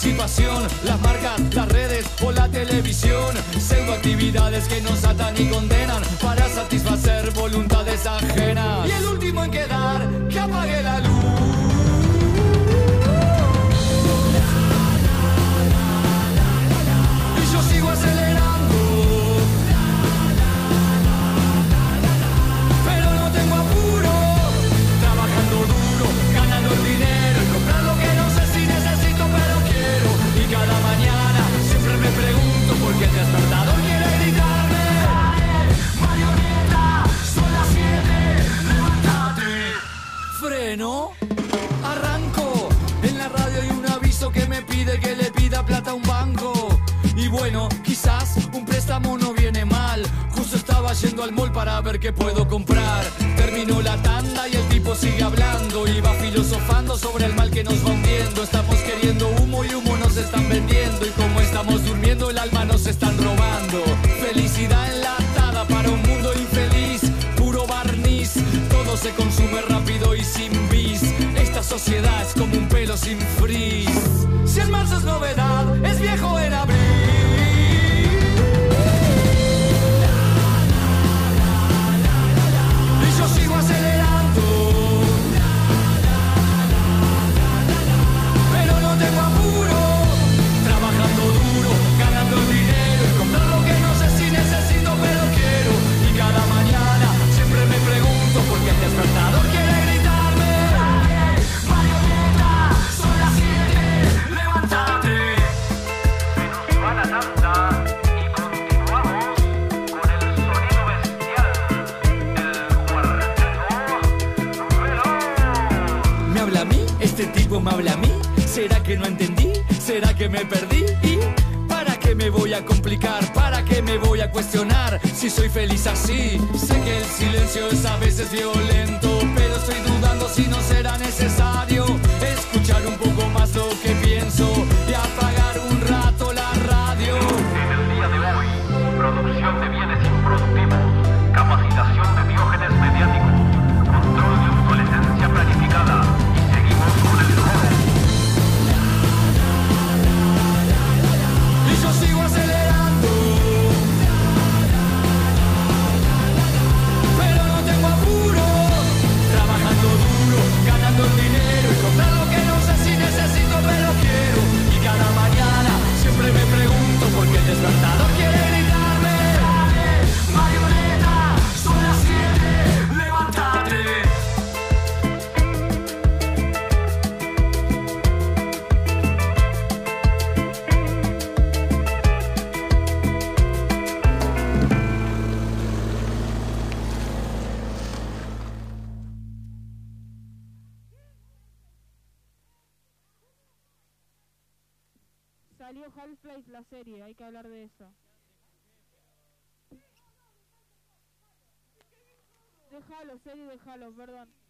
las marcas, las redes o la televisión, pseudoactividades que nos atan y condenan para satisfacer voluntades ajenas. Y el último en quedar para ver qué puedo comprar. Terminó la tanda y el tipo sigue hablando y va filosofando sobre el mal que nos va hundiendo. Estamos queriendo humo y humo nos están vendiendo y como estamos durmiendo el alma nos están robando. Felicidad enlatada para un mundo infeliz, puro barniz. Todo se consume rápido y sin bis. Esta sociedad es como me habla a mí? ¿Será que no entendí? ¿Será que me perdí? ¿Y para qué me voy a complicar? ¿Para qué me voy a cuestionar si soy feliz así? Sé que el silencio es a veces violento, pero estoy dudando si no será necesario escuchar un poco más lo que pienso. hablar de eso. Déjalo, serio, déjalo, perdón.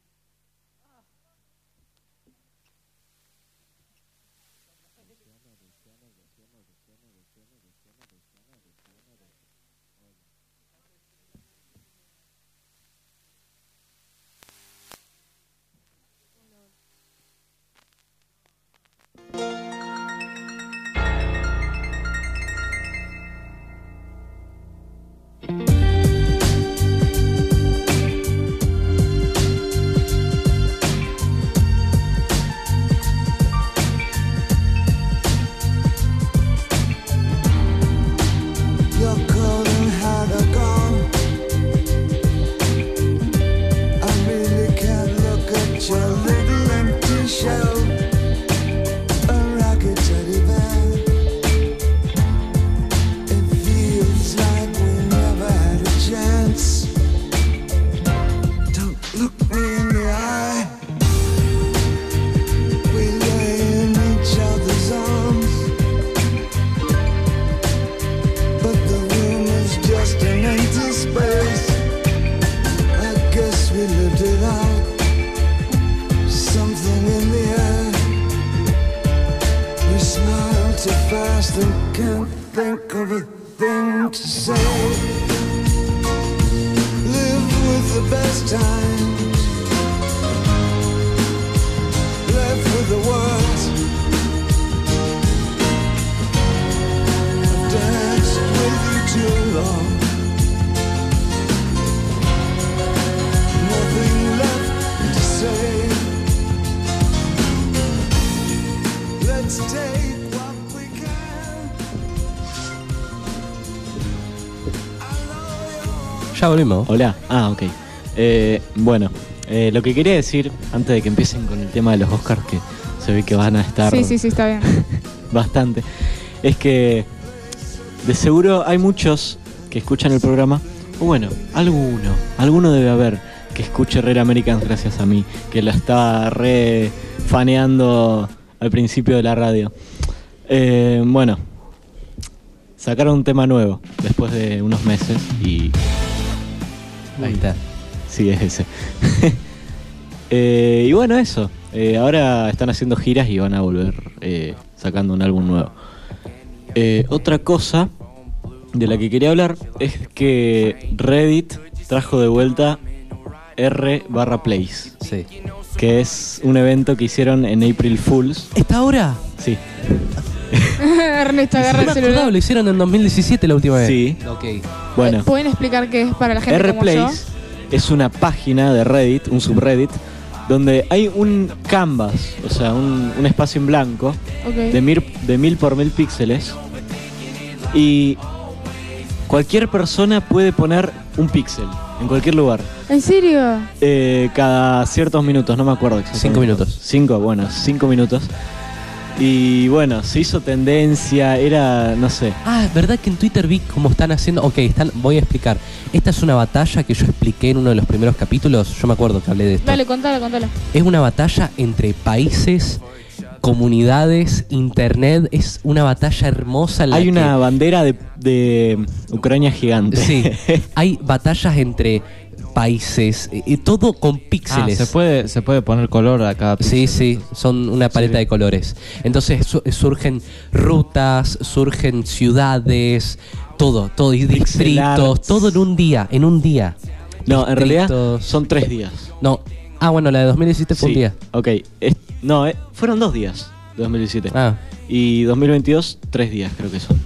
Volvimos. Hola. Ah, ok. Eh, bueno, eh, lo que quería decir, antes de que empiecen con el tema de los Oscars, que se ve que van a estar Sí, sí, sí, está bien. bastante, es que de seguro hay muchos que escuchan el programa, o bueno, alguno, alguno debe haber que escuche Rare Americans gracias a mí, que la estaba re faneando al principio de la radio. Eh, bueno, sacaron un tema nuevo después de unos meses y Ahí está. Sí, es ese. Eh, y bueno, eso. Eh, ahora están haciendo giras y van a volver eh, sacando un álbum nuevo. Eh, otra cosa de la que quería hablar es que Reddit trajo de vuelta R barra Plays. Sí. Que es un evento que hicieron en April Fools. ¿Esta hora? Sí. Ernesto agarra el celular. lo hicieron en 2017 la última vez. Sí. Ok. Bueno. ¿Pueden explicar qué es para la gente como yo? Rplays es una página de Reddit, un subreddit, donde hay un canvas, o sea, un, un espacio en blanco Ok. de, mil, de mil por mil píxeles y cualquier persona puede poner un píxel en cualquier lugar. ¿En serio? Eh, cada ciertos minutos, no me acuerdo exactamente. Cinco minutos. Cinco, bueno, cinco minutos. Y bueno, se hizo tendencia, era, no sé. Ah, ¿verdad que en Twitter vi cómo están haciendo? Ok, están, voy a explicar. Esta es una batalla que yo expliqué en uno de los primeros capítulos. Yo me acuerdo que hablé de esto. Dale, contala, contala. Es una batalla entre países, comunidades, internet. Es una batalla hermosa. en la Hay una que- bandera de, de Ucrania gigante. Sí, hay batallas entre países, eh, eh, todo con píxeles. Ah, se puede, se puede poner color a cada Sí, sí, son una paleta de colores. Entonces su- surgen rutas, surgen ciudades, todo, todo, y distritos, todo en un día, en un día. No, en realidad son tres días. No, ah, bueno, la de 2017 fue un día. Ok, es- no, eh, fueron dos días de 2017. Ah, Y 2022, tres días creo que son.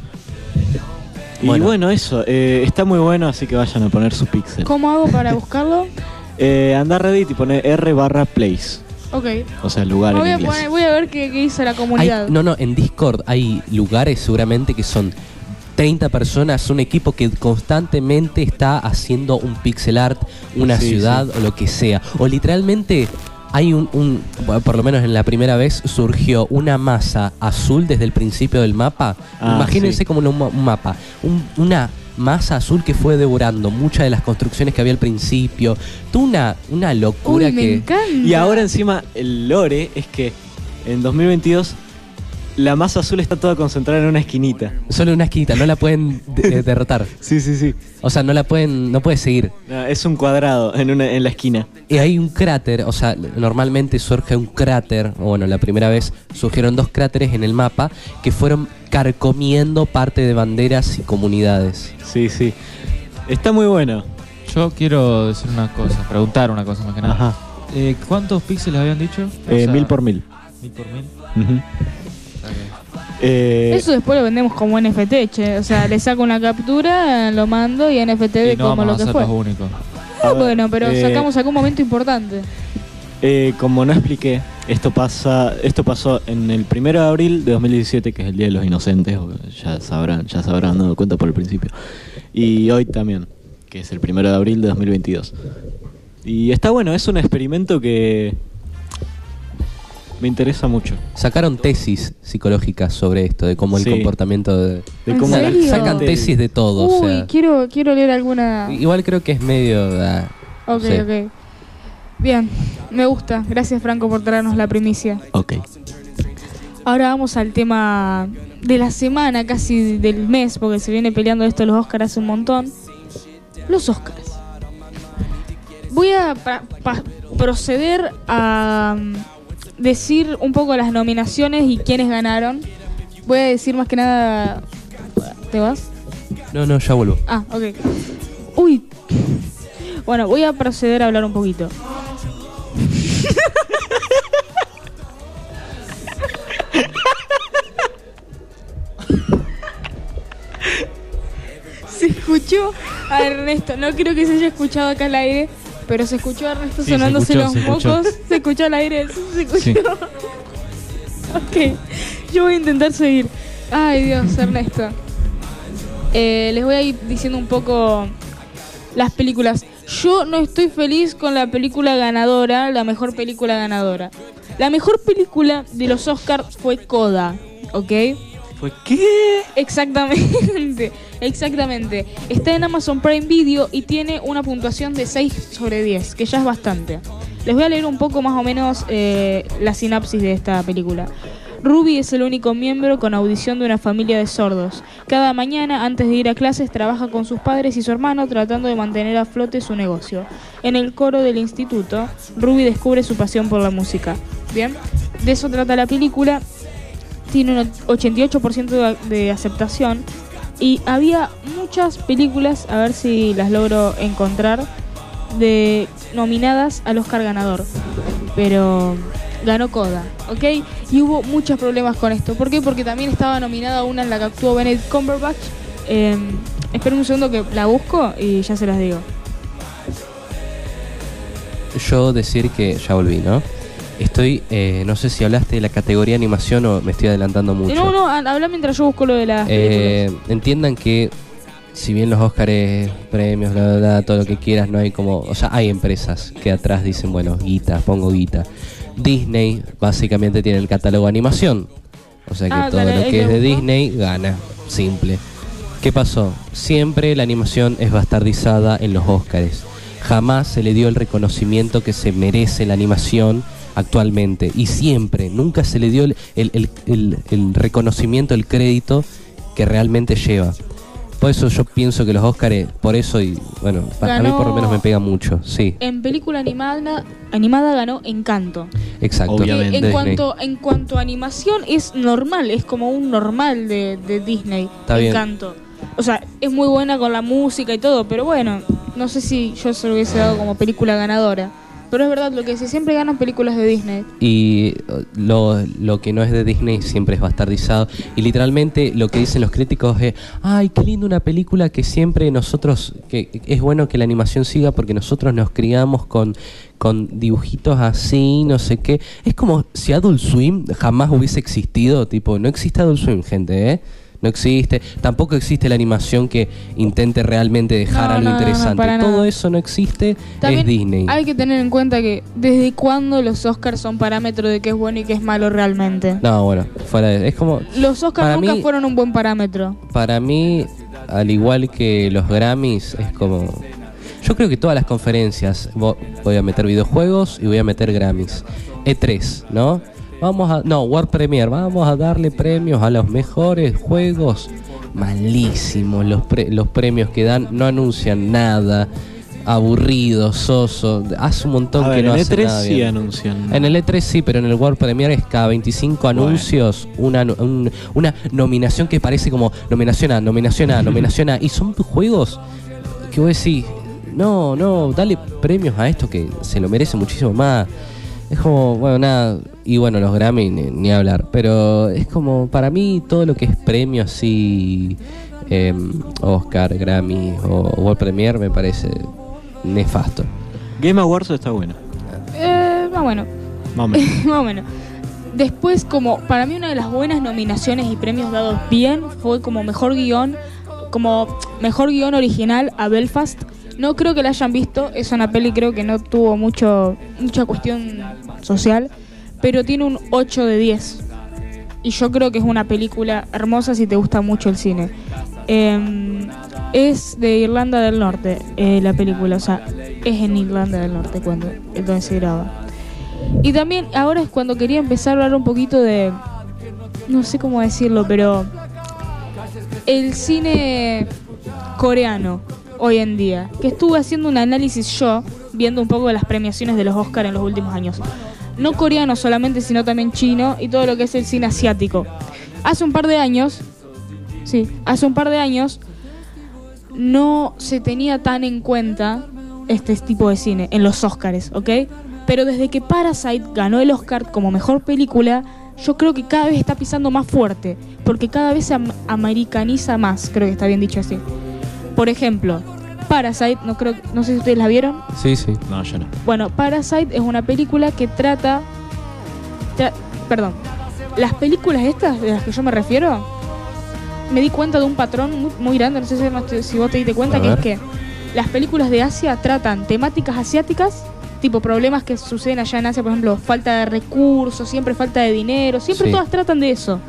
Y Bueno. bueno, eso, eh, está muy bueno, así que vayan a poner su pixel. ¿Cómo hago para buscarlo? Eh, anda a Reddit y pone R barra place. Ok. O sea, el lugar voy, en a inglés. poner- voy a ver qué, qué hizo la hay- comunidad. no, no, en Discord hay lugares seguramente que son 30 personas, un equipo que constantemente está haciendo un pixel art, una Sí, ciudad o lo que sea. O literalmente hay un, un- bueno, por lo menos en la primera vez surgió una masa azul desde el principio del mapa. Ah, Imagínense sí. como un, un mapa, un- una masa azul que fue devorando muchas de las construcciones que había al principio. Tuvo una, una locura Uy, me que... encanta. Y ahora encima el lore es que en 2022 la masa azul está toda concentrada en una esquinita. Solo una esquinita, no la pueden de- eh, derrotar. Sí, sí, sí. O sea, no la pueden, no puede seguir. No, es un cuadrado en, una, en la esquina. Y hay un cráter, o sea, normalmente surge un cráter, o bueno, la primera vez surgieron dos cráteres en el mapa que fueron carcomiendo parte de banderas y comunidades. Sí, sí. Está muy bueno. Yo quiero decir una cosa, preguntar una cosa más que nada. Ajá. Eh, ¿Cuántos píxeles habían dicho? O Eh, sea, mil por mil. Mil por mil. Eh, Eso después lo vendemos como NFT, che. O sea, le saco una captura, lo mando y NFT de Y no como lo que fue. los únicos. Ah, bueno, pero Eh, sacamos algún momento importante. Eh, como no expliqué, esto pasa, esto pasó en el primero de abril de 2017, que es el Día de los Inocentes, ya sabrán, ya se habrán dado cuenta por el principio. Y hoy también, que es el primero de abril de 2022. Y está bueno, es un experimento que me interesa mucho. Sacaron tesis psicológicas sobre esto, de cómo Sí. el comportamiento de... De ¿En cómo la serio? Sacan gente- tesis de todo, o Uy, sea... quiero, quiero leer alguna. Igual creo que es medio... ah, no Ok, sé. ok. Bien, me gusta. Gracias, Franco, por traernos la primicia. Ok. Ahora vamos al tema de la semana, casi del mes, porque se viene peleando esto de los Oscars hace un montón. Los Oscars. Voy a pa- pa- proceder a mm, decir un poco las nominaciones y quiénes ganaron. Voy a decir más que nada... ¿Te vas? No, no, ya vuelvo. Ah, ok. Uy. Bueno, voy a proceder a hablar un poquito. Sí, escuchó a Ernesto. No creo que se haya escuchado acá al aire, pero se escuchó a Ernesto Sí, sonándose escuchó, los mocos. Se escuchó al aire, se escuchó. Sí. ok, yo voy a intentar seguir. Ay, Dios, Ernesto. Eh, les voy a ir diciendo un poco las películas. Yo no estoy feliz con la película ganadora, la mejor película ganadora. La mejor película de los Oscars fue Coda, ¿ok? ¿Fue qué? Exactamente, exactamente. Está en Amazon Prime Video y tiene una puntuación de 6 sobre 10, que ya es bastante. Les voy a leer un poco más o menos eh, la sinapsis de esta película. Ruby es el único miembro con audición de una familia de sordos. Cada mañana, antes de ir a clases, trabaja con sus padres y su hermano tratando de mantener a flote su negocio. En el coro del instituto, Ruby descubre su pasión por la música. Bien, de eso trata la película tiene un 88% de, aceptación y había muchas películas, a ver si las logro encontrar, de nominadas al Oscar ganador, pero ganó Coda, ¿ok? Y hubo muchos problemas con esto. ¿Por qué? Porque también estaba nominada una en la que actuó Benedict Cumberbatch. Eh, esperen un segundo que la busco y ya se las digo. Yo decir que ya volví, ¿no? Estoy, eh, no sé si hablaste de la categoría animación o me estoy adelantando mucho. Eh, No, no, ha- habla mientras yo busco lo de las Eh, entiendan que si bien los Óscares, premios, bla, bla, bla, todo lo que quieras, no hay como, o sea, hay empresas que atrás dicen, bueno, guita, pongo guita. Disney básicamente tiene el catálogo de animación. O sea que Ah, todo dale, lo que es de. Disney gana, simple. ¿Qué pasó? Siempre la animación es bastardizada en los Óscares. Jamás se le dio el reconocimiento que se merece la animación actualmente. Y siempre, nunca se le dio el, el- el- el- el reconocimiento, el crédito que realmente lleva. Por eso yo pienso que los Óscares, por eso, y bueno, pa- a mí por lo Ganó- menos me pega mucho, sí, En película animada, animada ganó Encanto. exacto. Que en Disney. cuanto, en cuanto a animación es normal, es como un normal de, de Disney. Está bien. Encanto. O sea, es muy buena con la música y todo, pero bueno, no sé si yo se lo hubiese dado como película ganadora. Pero es verdad, lo que se siempre ganan películas de Disney. Y uh, lo, lo que no es de Disney siempre es bastardizado. Y literalmente lo que dicen los críticos es, ay, qué linda una película que siempre nosotros, que es bueno que la animación siga porque nosotros nos criamos con, con dibujitos así, no sé qué. Es como si Adult Swim jamás hubiese existido, tipo, no existe Adult Swim, gente, ¿eh? No existe, tampoco existe la animación que intente realmente dejar No, algo no, interesante. Todo nada. eso no existe, También es Disney. hay que tener en cuenta que desde cuándo los Oscars son parámetro de qué es bueno y qué es malo realmente. No, bueno, fuera de... Es como... Los Oscars nunca mí- fueron un buen parámetro. Para mí, al igual que los Grammys, es como... Yo creo que todas las conferencias, vo- voy a meter videojuegos y voy a meter Grammys. E3, ¿no? Vamos a... No, World Premiere, vamos a darle premios a los mejores juegos. Malísimos los, pre- los premios que dan, no anuncian nada. Aburrido, soso. Hace un montón A que ver, no en hace E3 nada sí bien. anuncian. En el E3 sí, pero en el World Premiere es cada 25 anuncios una, un- una nominación que parece como nominación a, nominación a, nominación a. Y son juegos que vos decís, no, no, dale premios a esto que se lo merece muchísimo más. Es como, bueno, nada. Y bueno, los Grammy ni, ni hablar. Pero es como, para mí, todo lo que es premio así, em, Oscar, Grammy o World Premiere me parece nefasto. Game Awards está bueno. Eh, más bueno. Más o menos. Más o menos. Después, como para mí una de las buenas nominaciones y premios dados bien fue como mejor guion, como mejor guion original a Belfast. No creo que la hayan visto, es una peli creo que no tuvo mucho mucha cuestión social, pero tiene un 8 de 10. Y yo creo que es una película hermosa si te gusta mucho el cine. Eh, es de Irlanda del Norte eh, la película, o sea, es en Irlanda del Norte cuando entonces se graba. Y también ahora es cuando quería empezar a hablar un poquito de, no sé cómo decirlo, pero el cine coreano hoy en día, que estuve haciendo un análisis yo, viendo un poco las premiaciones de los Oscar en los últimos años. No coreano solamente, sino también chino y todo lo que es el cine asiático. Hace un par de años, sí, hace un par de años no se tenía tan en cuenta este tipo de cine en los Oscars, ¿ok? Pero desde que Parasite ganó el Oscar como mejor película, yo creo que cada vez está pisando más fuerte, porque cada vez se am- americaniza más, creo que está bien dicho así. Por ejemplo, Parasite, no creo, no sé si ustedes la vieron. Sí, sí. No, yo no. Bueno, Parasite es una película que trata, tra- perdón, las películas estas de las que yo me refiero, me di cuenta de un patrón muy, muy grande, no sé si, no te- si vos te diste cuenta, A que ver. es que las películas de Asia tratan temáticas asiáticas, tipo problemas que suceden allá en Asia, por ejemplo, falta de recursos, siempre falta de dinero, siempre Sí. todas tratan de eso.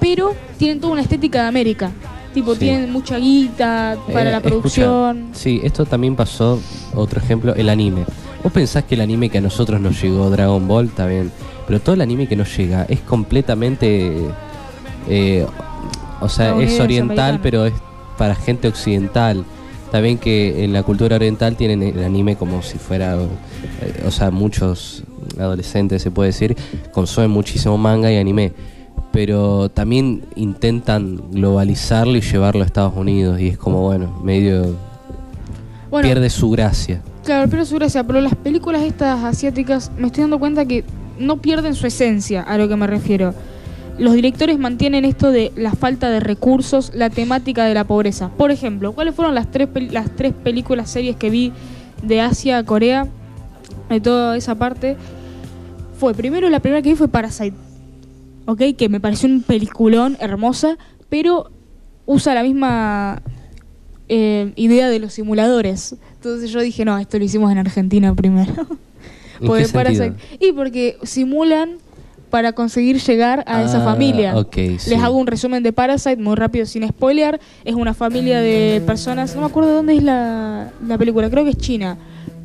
Pero tienen toda una estética de América. Tipo, Sí. tienen mucha guita para Eh, la escucha, producción. sí, esto también pasó, otro ejemplo, el anime. Vos pensás que el anime que a nosotros nos llegó, Dragon Ball, está bien. Pero todo el anime que nos llega es completamente. eh, o sea, es oriental, americano. pero es para gente occidental. Bien que en la cultura oriental tienen el anime como si fuera. eh, o sea, muchos adolescentes, se puede decir, consumen muchísimo manga y anime. Pero también intentan globalizarlo y llevarlo a Estados Unidos. Y es como, bueno, medio. Bueno, pierde su gracia. Claro, pero su gracia, pero las películas estas asiáticas me estoy dando cuenta que no pierden su esencia, a lo que me refiero. Los directores mantienen esto de la falta de recursos, la temática de la pobreza. Por ejemplo, ¿cuáles fueron las tres, las tres películas, series que vi de Asia Corea? De toda esa parte. Fue, primero la primera que vi fue Parasite. ¿Ok? Que me pareció un peliculón hermosa, pero usa la misma eh, idea de los simuladores. Entonces yo dije, no, esto lo hicimos en Argentina primero. ¿En Porque qué sentido? Y porque simulan para conseguir llegar a esa Ah, familia. ok, sí. Les hago un resumen de Parasite muy rápido sin spoilear. Es una familia de personas, no me acuerdo de dónde es la, la película, creo que es China.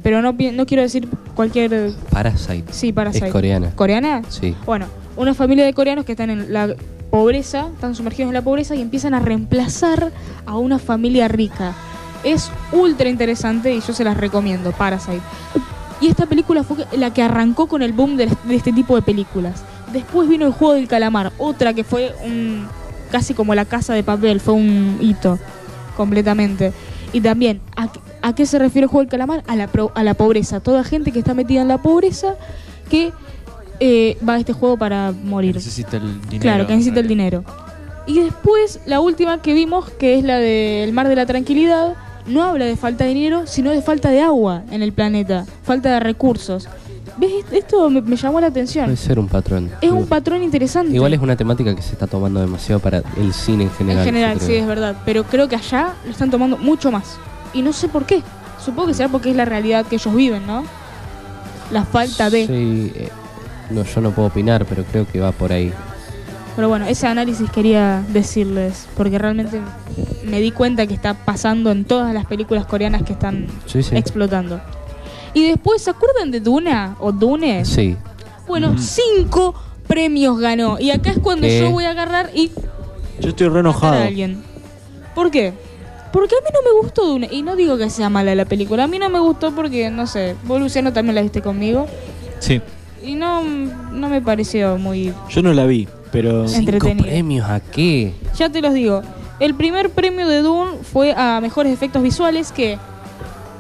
Pero no, no quiero decir cualquier... Parasite. Sí, Parasite. Es coreana. ¿Coreana? Sí. Bueno, una familia de coreanos que están en la pobreza, están sumergidos en la pobreza y empiezan a reemplazar a una familia rica. Es ultra interesante y yo se las recomiendo, Parasite. Y esta película fue la que arrancó con el boom de, este tipo de películas. Después vino el juego del calamar, otra que fue un casi como la casa de papel, fue un hito completamente. Y también, ¿a, a qué se refiere el juego del calamar? A la, pro- a la pobreza. Toda gente que está metida en la pobreza que eh, va a este juego para morir. Necesita el dinero. Claro, que necesita el dinero. Y después, la última que vimos, que es la del Mar de la Tranquilidad, no habla de falta de dinero, sino de falta de agua en el planeta, falta de recursos. ¿Ves? Esto me, me llamó la atención. Puede ser un patrón. Es un patrón interesante. Igual es una temática que se está tomando demasiado para el cine en general. En general, sí, es verdad. Pero creo que allá lo están tomando mucho más. Y no sé por qué. Supongo que será porque es la realidad que ellos viven, ¿no? La falta de... Sí, eh, no, yo no puedo opinar, pero creo que va por ahí. Pero bueno, ese análisis quería decirles, porque realmente me di cuenta que está pasando en todas las películas coreanas que están Sí, sí. explotando. Y después, ¿se acuerdan de Duna o Dune? Sí. Bueno, cinco premios ganó. Y acá es cuando ¿Qué? yo voy a agarrar y Yo estoy re enojado. a alguien. ¿Por qué? Porque a mí no me gustó Dune. Y no digo que sea mala la película. A mí no me gustó porque, no sé, vos Luciano también la viste conmigo. Sí. Y no, no me pareció muy... Yo no la vi, pero. ¿Cinco Entretenido. premios a qué? Ya te los digo. El primer premio de Dune fue a mejores efectos visuales que...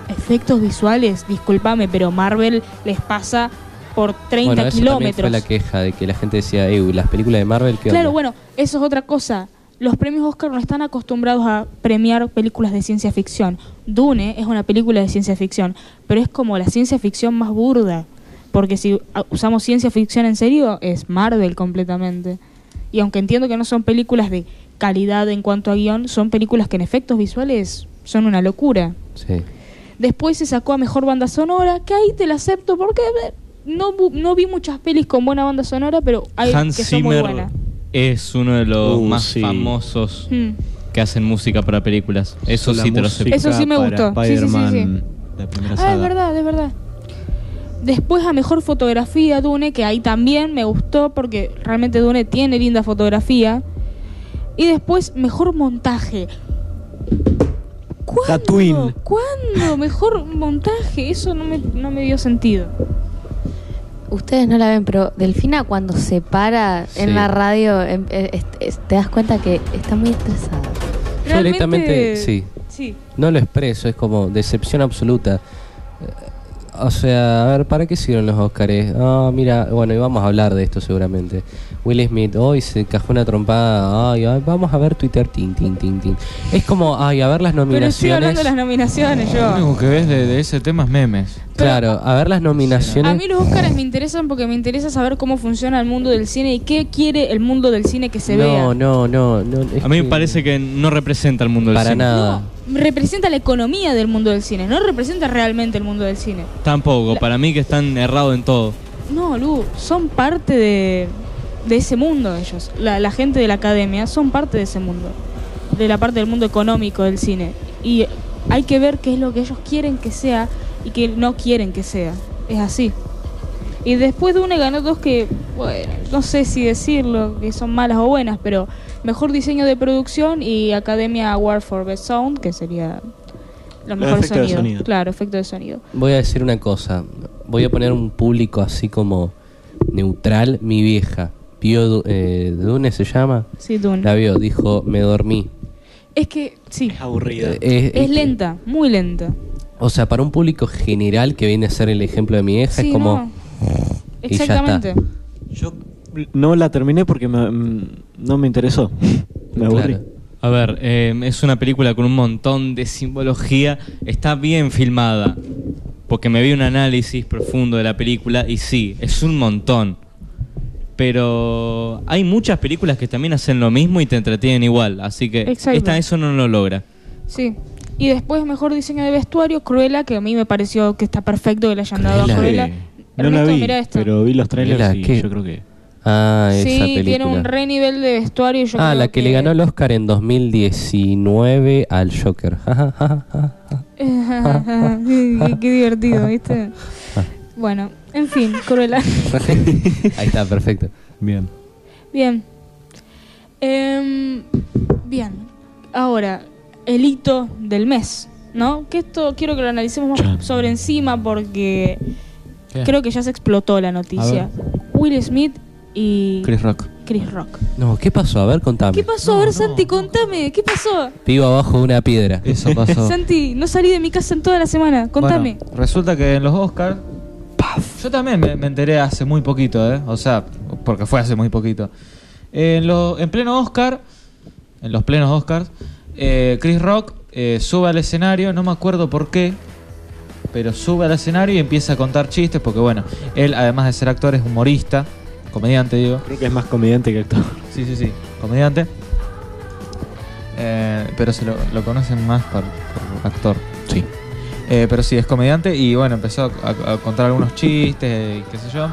Efectos visuales, discúlpame, pero Marvel les pasa por 30 bueno, eso también kilómetros. fue la queja de que la gente decía, "Ey, las películas de Marvel, ¿qué Claro, onda?". bueno, eso es otra cosa. Los premios Oscar no están acostumbrados a premiar películas de ciencia ficción. Dune es una película de ciencia ficción, pero es como la ciencia ficción más burda. Porque si usamos ciencia ficción en serio, es Marvel completamente. Y aunque entiendo que no son películas de calidad en cuanto a guion, son películas que en efectos visuales son una locura. Sí. Después se sacó a mejor banda sonora, que ahí te la acepto porque eh, no, no vi muchas pelis con buena banda sonora, pero hay Hans que son muy Zimmer buenas. es uno de los Uh, más sí. famosos Hmm. que hacen música para películas. Eso la sí te lo acepto. Eso sí me gustó. Sí, sí, sí, sí. Spider-Man, La primera Ah, saga. es verdad, es verdad. Después a mejor fotografía Dune, que ahí también me gustó porque realmente Dune tiene linda fotografía. Y después mejor montaje. ¿Cuándo? Tatooine. ¿Cuándo? Mejor montaje. Eso no me, no me dio sentido. Ustedes no la ven, pero Delfina cuando se para Sí. en la radio em- eh, es- es- te das cuenta que está muy estresada. Yo directamente, sí. Sí. No lo expreso, es como decepción absoluta. O sea, a ver, ¿para qué sirven los Óscares? Ah, mira, bueno, y vamos a hablar de esto seguramente. Will Smith, hoy se cajó una trompada, ay, ay, vamos a ver Twitter, tin, tin, tin, tin. Es como, ay, a ver las Pero estoy hablando nominaciones. de las nominaciones Lo yo. único que ves de, de ese tema es memes. Claro, a ver las nominaciones. A mí los Óscares me interesan porque me interesa saber cómo funciona el mundo del cine y qué quiere el mundo del cine que se no, vea. no, no, no. A mí me que- parece que no representa el mundo del Para cine. nada. Representa la economía del mundo del cine, no representa realmente el mundo del cine. Tampoco, para mí que están errados en todo. No, Lu, son parte de, de ese mundo ellos. La, la gente de la academia son parte de ese mundo. De la parte del mundo económico del cine. Y hay que ver qué es lo que ellos quieren que sea y que no quieren que sea. Es así. Y después de una ganó dos que, bueno, no sé si decirlo, que son malas o buenas, pero mejor diseño de producción y Academia Award for Best Sound, que sería lo El mejor efecto de sonido. sonido. Claro, efecto de sonido. Voy a decir una cosa. Voy a poner un público así como neutral. Mi vieja. ¿Vio eh, Dune se llama? Sí, Dune. La vio, dijo, me dormí. Es que, sí. Aburrida. Eh, Es eh, lenta, muy lenta. O sea, para un público general que viene a ser el ejemplo de mi vieja, Sí, es como... no. y ya está. Exactamente. Yo no la terminé porque me- mm, no me interesó. Me aburrí. Claro. A ver, eh, es una película con un montón de simbología. Está bien filmada. Porque me vi un análisis profundo de la película y sí, es un montón. Pero hay muchas películas que también hacen lo mismo y te entretienen igual. Así que Exacto. esta eso no lo logra. Sí. Y después, mejor diseño de vestuario, Cruella, que a mí me pareció que está perfecto que le hayan dado a Cruella. No la Ernesto, vi, mira esto. pero vi los trailers y ¿qué? yo creo que... Ah, esa sí, película. tiene un re nivel de vestuario. Yo ah, creo la que, le ganó el Oscar en 2019 al Joker. Qué divertido, ¿viste? Bueno, en fin, Cruella. Ahí está, perfecto. Bien. Bien. Em, bien. Ahora, el hito del mes, ¿no? Que esto quiero que lo analicemos más sobre encima porque ¿Qué? creo que ya se explotó la noticia. Will Smith y Chris Rock. Chris Rock. No, ¿qué pasó? A ver, contame. ¿Qué pasó? a ver, Santi, contame. ¿Qué pasó? Vivo abajo de una piedra. Eso pasó. Santi, no salí de mi casa en toda la semana. Contame. Bueno, resulta que en los Oscars. Yo también me, me enteré hace muy poquito, ¿eh? O sea, porque fue hace muy poquito. En, lo- en pleno Oscar, en los plenos Oscars, eh, Chris Rock eh, sube al escenario, no me acuerdo por qué, pero sube al escenario y empieza a contar chistes, porque bueno, él además de ser actor es humorista, comediante digo. Creo que es más comediante que actor. Sí, sí, sí, comediante. Eh, pero se lo, lo conocen más por, por actor. Sí. Eh, pero sí, es comediante y bueno, empezó a, a contar algunos chistes y qué sé yo.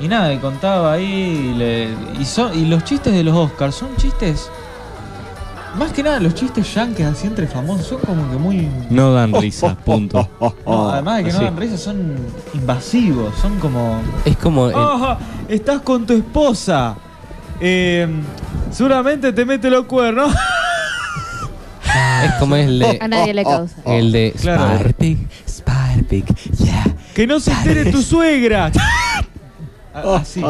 Y nada, y contaba ahí y, le- y, los chistes de los Oscars son chistes... Más que nada los chistes yankees así entre famosos son como que muy... No dan risa, punto. No, además de que no dan risa, son invasivos, son como... Es como... el- ¡Ah! Estás con tu esposa. Eh, seguramente te mete los cuernos. es como el de... A nadie le causa. El de Claro. Sparpig, Sparpig, yeah. que no se entere tu suegra. Ah, Así.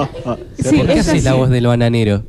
Sí, ¿Por qué es haces la así. voz del bananero?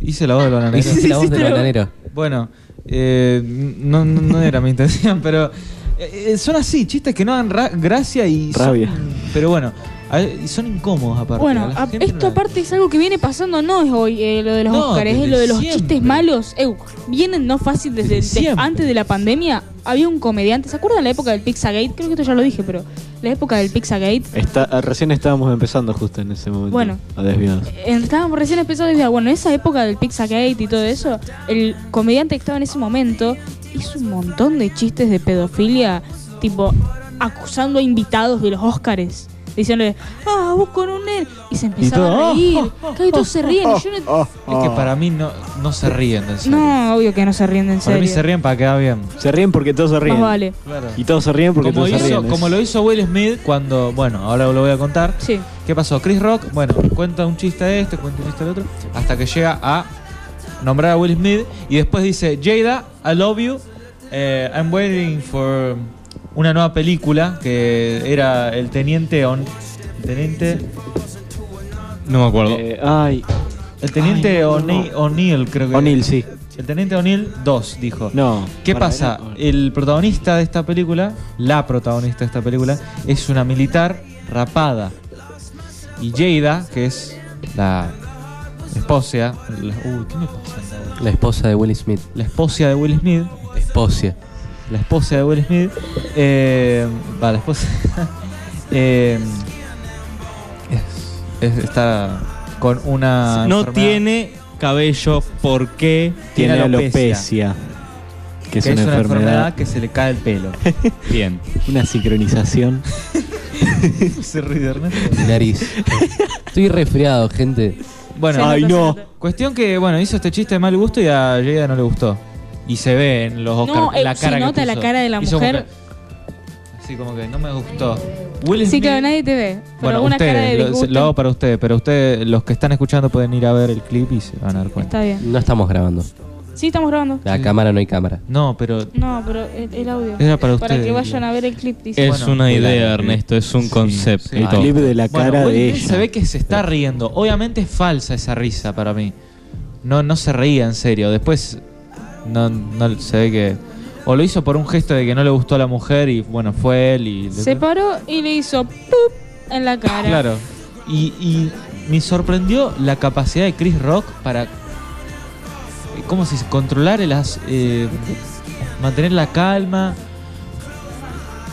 Hice la voz de bananero. Hiciste la voz del bananero. Bueno, eh, no, no, no era mi intención, pero eh, eh, son así, chistes que no dan ra- gracia y son- Rabia. pero bueno, a- y son incómodos aparte. Bueno, a a- gente esto no- aparte es algo que viene pasando, no es hoy eh, lo de los No, Oscars, es desde lo de los siempre. chistes malos. Eh, vienen no fácil desde, Desde de- siempre. antes de la pandemia. Había un comediante, ¿se acuerdan la época del Pizzagate? Creo que esto ya lo dije, pero la época del Pizzagate. Está, ah, recién estábamos empezando justo en ese momento. Bueno. A desviarnos. eh, Estábamos recién empezando desde, bueno, esa época del Pizzagate y todo eso, el comediante que estaba en ese momento hizo un montón de chistes de pedofilia, tipo acusando a invitados de los Oscars. Diciéndole, ah, vos con un nene. Y se empezaban todo, a reír. "Ah, Claro, y todos se ríen. Y yo no, Es que para mí no, no se ríen en serio. No, obvio que no se ríen en para serio. mí se ríen para quedar bien. Se ríen porque todos se ríen. Más vale. Claro. Y todos se ríen porque Como, todos se hizo, ríen. como lo hizo Will Smith cuando, bueno, ahora lo voy a contar. Sí. ¿Qué pasó? Chris Rock, bueno, cuenta un chiste de este, cuenta un chiste del otro, hasta que llega a nombrar a Will Smith y después dice, Jada, I love you, eh, I'm waiting for una nueva película que era el teniente on, el teniente, No me acuerdo. Eh, ay, el teniente no, O'Neill, no. Creo que O'Neill, sí. El teniente O'Neill 2 dijo. No. ¿Qué pasa? El protagonista de esta película, la protagonista de esta película, es una militar rapada. Y Jada, que es la esposa, la, uy, ¿qué me pasa? La esposa de Will Smith. La esposa de Will Smith, Esposa. La esposa de Will Smith, eh, va, la esposa, eh, es- es- está con una no enfermedad tiene cabello, ¿por qué? Tiene Tiene alopecia. Que es, una, enfermedad, que se le cae el pelo. Bien. una sincronización. se ríe de Ernesto. Nariz. Estoy resfriado, gente. Bueno, ay no. Cuestión que, bueno, hizo este chiste de mal gusto y a Jada no le gustó. Y se ve en los Oscars No, eh, la se cara que nota la cara de la Hizo como mujer. que- así como que no me gustó. Will Sí, Smith- claro, nadie te ve. Pero bueno, una cara de ustedes, lo, lo hago para ustedes, pero ustedes, los que están escuchando, pueden ir a ver el clip y se van a dar cuenta. Está bien. No estamos grabando. Sí, estamos grabando. La cámara no hay cámara. No, pero No, pero el, el audio. Era para Para ustedes, que vayan a ver el clip, dice. Es Bueno, una idea. Ernesto, es un Sí, concepto. sí. El clip de la Bueno, cara de ella. se ve que se está riendo. Obviamente es falsa esa risa para mí. No, no se reía en serio. Después no, no se ve que. O lo hizo por un gesto de que no le gustó a la mujer y bueno, fue él y. Se paró y le hizo ¡pup! en la cara. Claro. Y, y me sorprendió la capacidad de Chris Rock para. ¿Cómo se dice? Controlar las. eh, mantener la calma.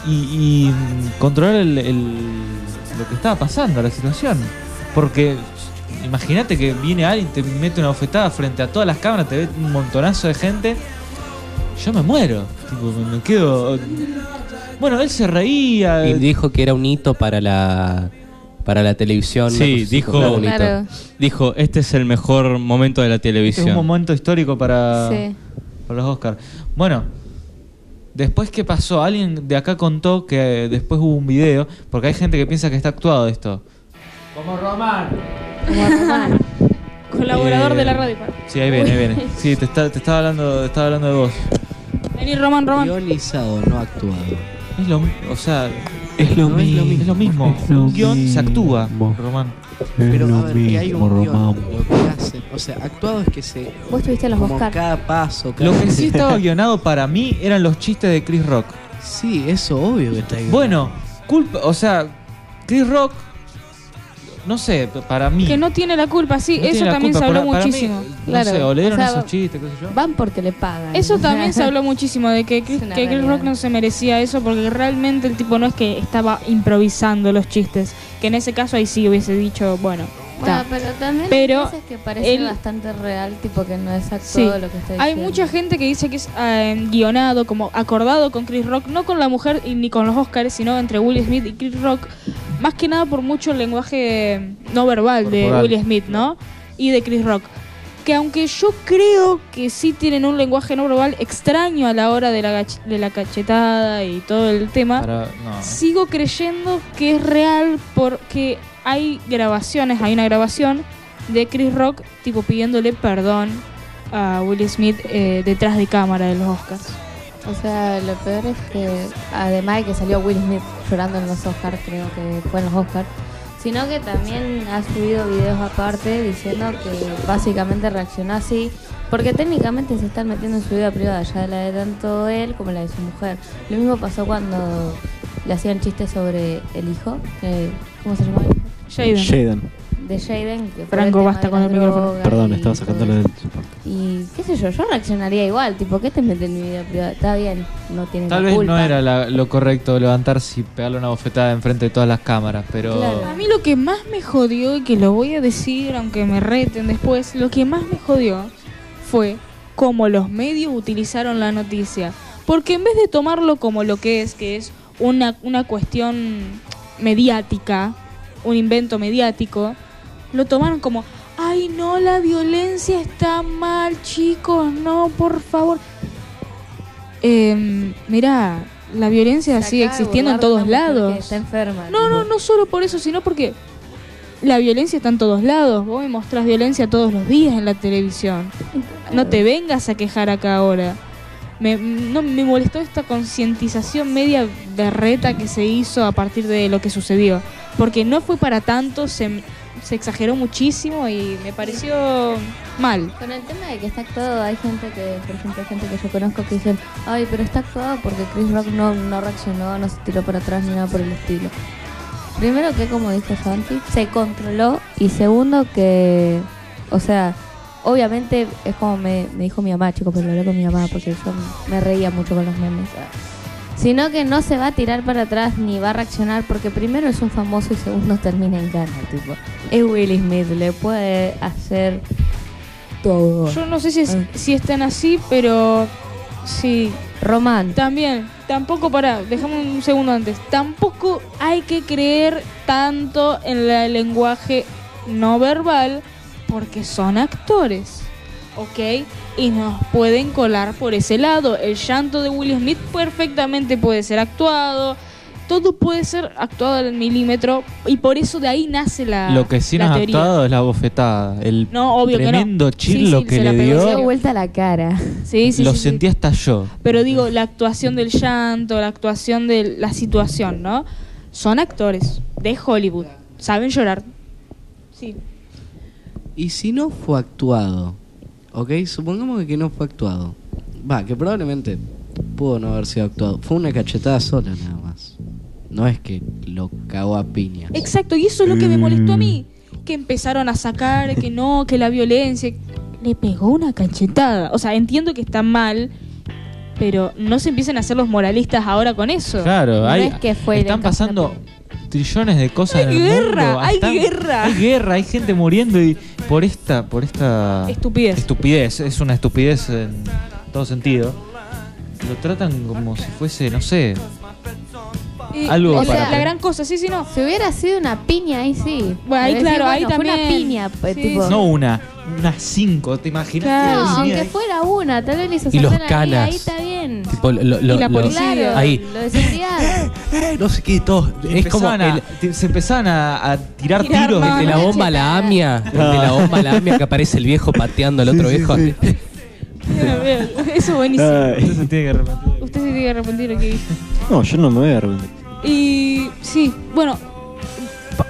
Y, y, controlar el, el- lo que estaba pasando, la situación. Porque. Imagínate que viene alguien, te mete una bofetada frente a todas las cámaras, te ve un montonazo de gente. Yo me muero. Tipo, me, quedo. Bueno, él se reía. Y dijo que era un hito para la para la televisión. Sí, así, dijo- como un hito. Claro. Dijo, este es el mejor momento de la Este es televisión. un momento histórico para, Sí. para los Oscars. Bueno, después qué pasó, alguien de acá contó que después hubo un video, porque hay gente que piensa que está actuado esto. Como Román. Como Román. Colaborador Eh, de la radio. Sí, ahí viene, ahí viene. Sí, te, está- te estaba hablando, te estaba hablando de vos. Vení, Román, Román. Guionizado, no actuado. Es lo, o sea, Es lo no es lo, mismo. es lo mismo. Es lo un guion se actúa. Román. Pero lo a ver, que hay un guion, Román. lo que hacen. O sea, actuado es que se. Vos tuviste los Como Oscar. cada paso. Cada... Lo que sí estaba guionado para mí eran los chistes de Chris Rock. Sí, eso obvio que está guionado. Bueno, culpa, o sea, Chris Rock, no sé, para mí. Que no tiene la culpa, sí, no eso también culpa. se habló Para- para mí, muchísimo. no Claro, sé, o le dieron o sea, esos chistes, qué sé yo. Van porque le pagan. Eso también se habló muchísimo de que, Chris, que Chris. Rock no se merecía eso porque realmente el tipo no es que estaba improvisando los chistes. Que en ese caso ahí sí hubiese dicho, bueno, Bueno, pero también Pero hay veces que parece bastante real, tipo que no es actuado Sí. lo que está diciendo. Hay mucha gente que dice que es eh, guionado, como acordado con Chris Rock, no con la mujer y ni con los Oscars, sino entre Will Smith y Chris Rock, más que nada por mucho el lenguaje no verbal de. Will Smith, ¿no? Y de Chris Rock. Que aunque yo creo que sí tienen un lenguaje no verbal extraño a la hora de la, gach- de la cachetada y todo el tema, Para- no. sigo creyendo que es real porque hay grabaciones, hay una grabación de Chris Rock tipo pidiéndole perdón a Will Smith eh, detrás de cámara de los Oscars. O sea, lo peor es que, además de que salió Will Smith llorando en los Oscars, creo que fue en los Oscars, sino que también ha subido videos aparte diciendo que básicamente reaccionó así, porque técnicamente se están metiendo en su vida privada, ya la de tanto él como la de su mujer. Lo mismo pasó cuando le hacían chistes sobre el hijo, ¿cómo se llama? Jaden. Jaden. De Jaden, que fue Franco, basta con el micrófono. Perdón, y estaba eso. del. Y qué sé yo, yo reaccionaría igual, tipo, ¿qué te mete en mi vida privada? Está bien, no tiene Tal la vez culpa. no era la- lo correcto levantarse y pegarle una bofetada enfrente de todas las cámaras, pero. Claro. A mí lo que más me jodió, y que lo voy a decir aunque me reten después, lo que más me jodió fue cómo los medios utilizaron la noticia. Porque en vez de tomarlo como lo que es, que es una, una cuestión mediática, un invento mediático, lo tomaron como, ay no, la violencia está mal, chicos, no, por favor. Eh, mirá, la violencia sigue existiendo en todos lados. Está enferma. No, no, no solo por eso, sino porque la violencia está en todos lados. Vos me mostrás violencia todos los días en la televisión. No te vengas a quejar acá ahora. Me, no, me molestó esta concientización media berreta que se hizo a partir de lo que sucedió. Porque no fue para tanto, se, se exageró muchísimo y me pareció mal. Con el tema de que está actuado, hay gente que, por ejemplo, gente que yo conozco que dicen, ay, pero está actuado porque Chris Rock no, no reaccionó, no se tiró para atrás ni nada por el estilo. Primero que, como dijo Santi, se controló y segundo que O sea, obviamente es como me, me dijo mi mamá, chicos, pero lo hablé con mi mamá porque yo me reía mucho con los memes. Sino que no se va a tirar para atrás ni va a reaccionar porque primero es un famoso y segundo termina en gana, tipo. Es Will Smith, le puede hacer todo. Yo no sé si, es- si están así, pero sí. Román. También, tampoco para, dejamos un segundo antes. Tampoco hay que creer tanto en el lenguaje no verbal porque son actores, ¿ok? Y nos pueden colar por ese lado. El llanto de Will Smith perfectamente puede ser actuado. Todo puede ser actuado al milímetro y por eso de ahí nace la, Lo que sí la nos ha actuado es la bofetada. El No, obvio que no. tremendo Sí, que se la le Se dio. dio vuelta la cara. Sí, sí, lo sí, sí. sentí hasta yo. Pero digo, la actuación del llanto, la actuación de la situación, ¿no? Son actores de Hollywood. Saben llorar. Sí. Y si no fue actuado, ¿ok? Supongamos que no fue actuado. Va, que probablemente pudo no haber sido actuado. Fue una cachetada sola nada más. No es que lo cagó a piñas. Exacto, y eso es lo que me molestó a mí. Que empezaron a sacar que no, que la violencia. Le pegó una cachetada. O sea, entiendo que está mal, pero no se empiecen a hacer los moralistas ahora con eso. Claro, No hay, es que fue están pasando trillones de cosas Hay en el guerra, mundo. hay guerra. Hay guerra, hay gente muriendo y por esta, por esta Estupidez. estupidez, es una estupidez en todo sentido. Lo tratan como si fuese, no sé, Y- algo o sea, para- la gran cosa, sí, sí, no. Si hubiera sido una piña, ahí sí. Bueno, ahí Pero claro, decir, ahí bueno, fue también. una piña, pues, Sí, tipo. no una, unas cinco, ¿te imaginas? Claro, No, aunque fuera una, tal vez le hizo Y los saltar ahí, canas. ahí está bien. Tipo, lo- lo- Y la lo- policía. Claro, Ahí. lo. Eh, no sé qué, todo. Es como Empezaban a- el- te- se empezaban a, a tirar, Tirar tiros. mano. de la bomba a la amia. De la bomba a la amia que aparece el viejo pateando al otro viejo. Eso es buenísimo. Usted se tiene que arrepentir. Usted se tiene que arrepentir lo que dijo. No, yo no me voy a arrepentir. Y sí, bueno,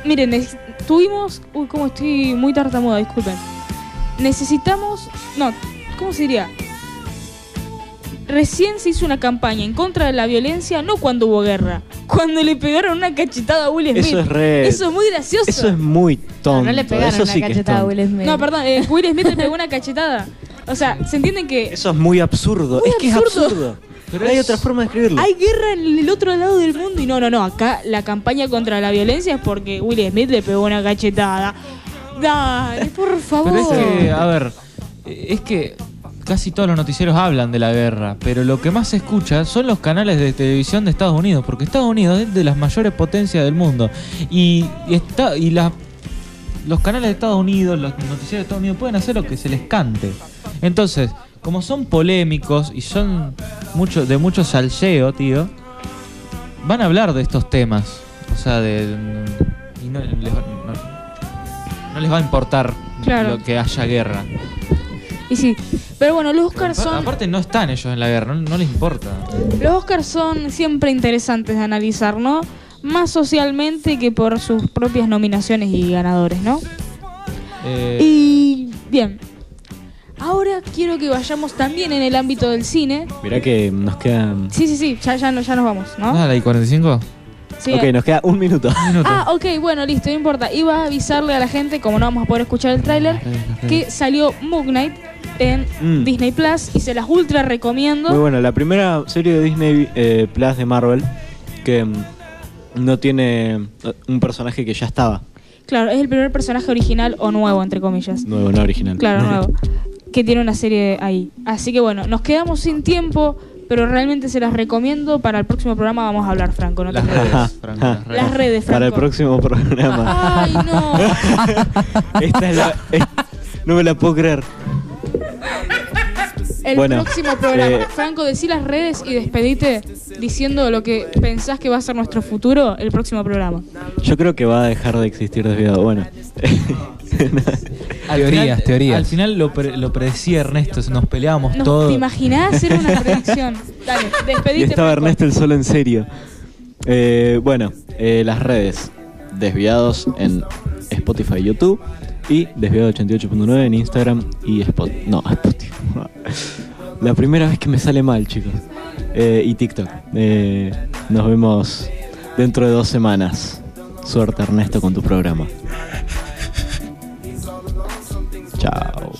miren, tuvimos. Uy, cómo estoy muy tartamuda, disculpen. Necesitamos. No, ¿cómo se diría? Recién se hizo una campaña en contra de la violencia, no cuando hubo guerra, cuando le pegaron una cachetada a Will Smith. Eso es re. Eso es muy gracioso. Eso es muy tonto. No, no le pegaron eso una sí cachetada a. Will Smith. No, perdón, eh, Will Smith le pegó una cachetada. O sea, ¿se entienden que Eso es muy absurdo. Muy es que es absurdo. Pero hay es- otra forma de escribirlo. hay guerra en el otro lado del mundo? Y no, no, no, acá la campaña contra la violencia es porque Will Smith le pegó una cachetada. Dale, por favor. Pero es que, a ver, es que casi todos los noticieros hablan de la guerra, pero lo que más se escucha son los canales de televisión de Estados Unidos, porque Estados Unidos es de las mayores potencias del mundo. Y, y está, y la- los canales de Estados Unidos, los noticieros de Estados Unidos pueden hacer lo que se les cante. Entonces, como son polémicos y son mucho, de mucho salseo, tío, van a hablar de estos temas. O sea, de. Y no les, va- no- no les va a importar Claro. lo que haya guerra. Y sí, pero bueno, los Oscars son Aparte, no están ellos en la guerra, no, no les importa. los Oscars son siempre interesantes de analizar, ¿no? Más socialmente que por sus propias nominaciones y ganadores, ¿no? Eh, Y bien. Ahora quiero que vayamos también en el ámbito del cine. Mirá que nos quedan. Sí, sí, sí, ya, ya, no- ya nos vamos, ¿no? Dale, ¿y 45? Sí, ok, nos queda un minuto. Ah, ok, bueno, listo, no importa. Iba a avisarle a la gente, como no vamos a poder escuchar el tráiler, que salió Moon Knight en Mm. Disney Plus y se las ultra recomiendo. Muy bueno, la primera serie de Disney eh, Plus de Marvel que mm, no tiene eh, un personaje que ya estaba. Claro, es el primer personaje original o nuevo, entre comillas. Nuevo, no original. Claro, nuevo. Que tiene una serie ahí. Así que bueno, nos quedamos sin tiempo, pero realmente se las recomiendo. Para el próximo programa vamos a hablar, Franco. No te Las redes, Franco, las redes. Las redes, Franco. Para el próximo programa. Ay, no. Esta es la. es- no me la puedo creer. El Bueno, próximo programa. eh, Franco, decí las redes y despedite diciendo lo que pensás que va a ser nuestro futuro el próximo programa. Yo creo que va a dejar de existir desviado. Bueno. Al Teorías, final- teorías. Al final lo, pre- lo predecía Ernesto, nos peleábamos ¿No todos. ¿Te imaginás hacer una predicción? Dale, y despedite. estaba Franco. Ernesto el solo en serio. Eh, bueno, eh, las redes. Desviados en Spotify y YouTube. Y Desviado 88.9 en Instagram y Spotify. No, Spotify. La primera vez que me sale mal, chicos. Eh, y TikTok. Eh, nos vemos dentro de dos semanas. Suerte, Ernesto, con tu programa. Chao.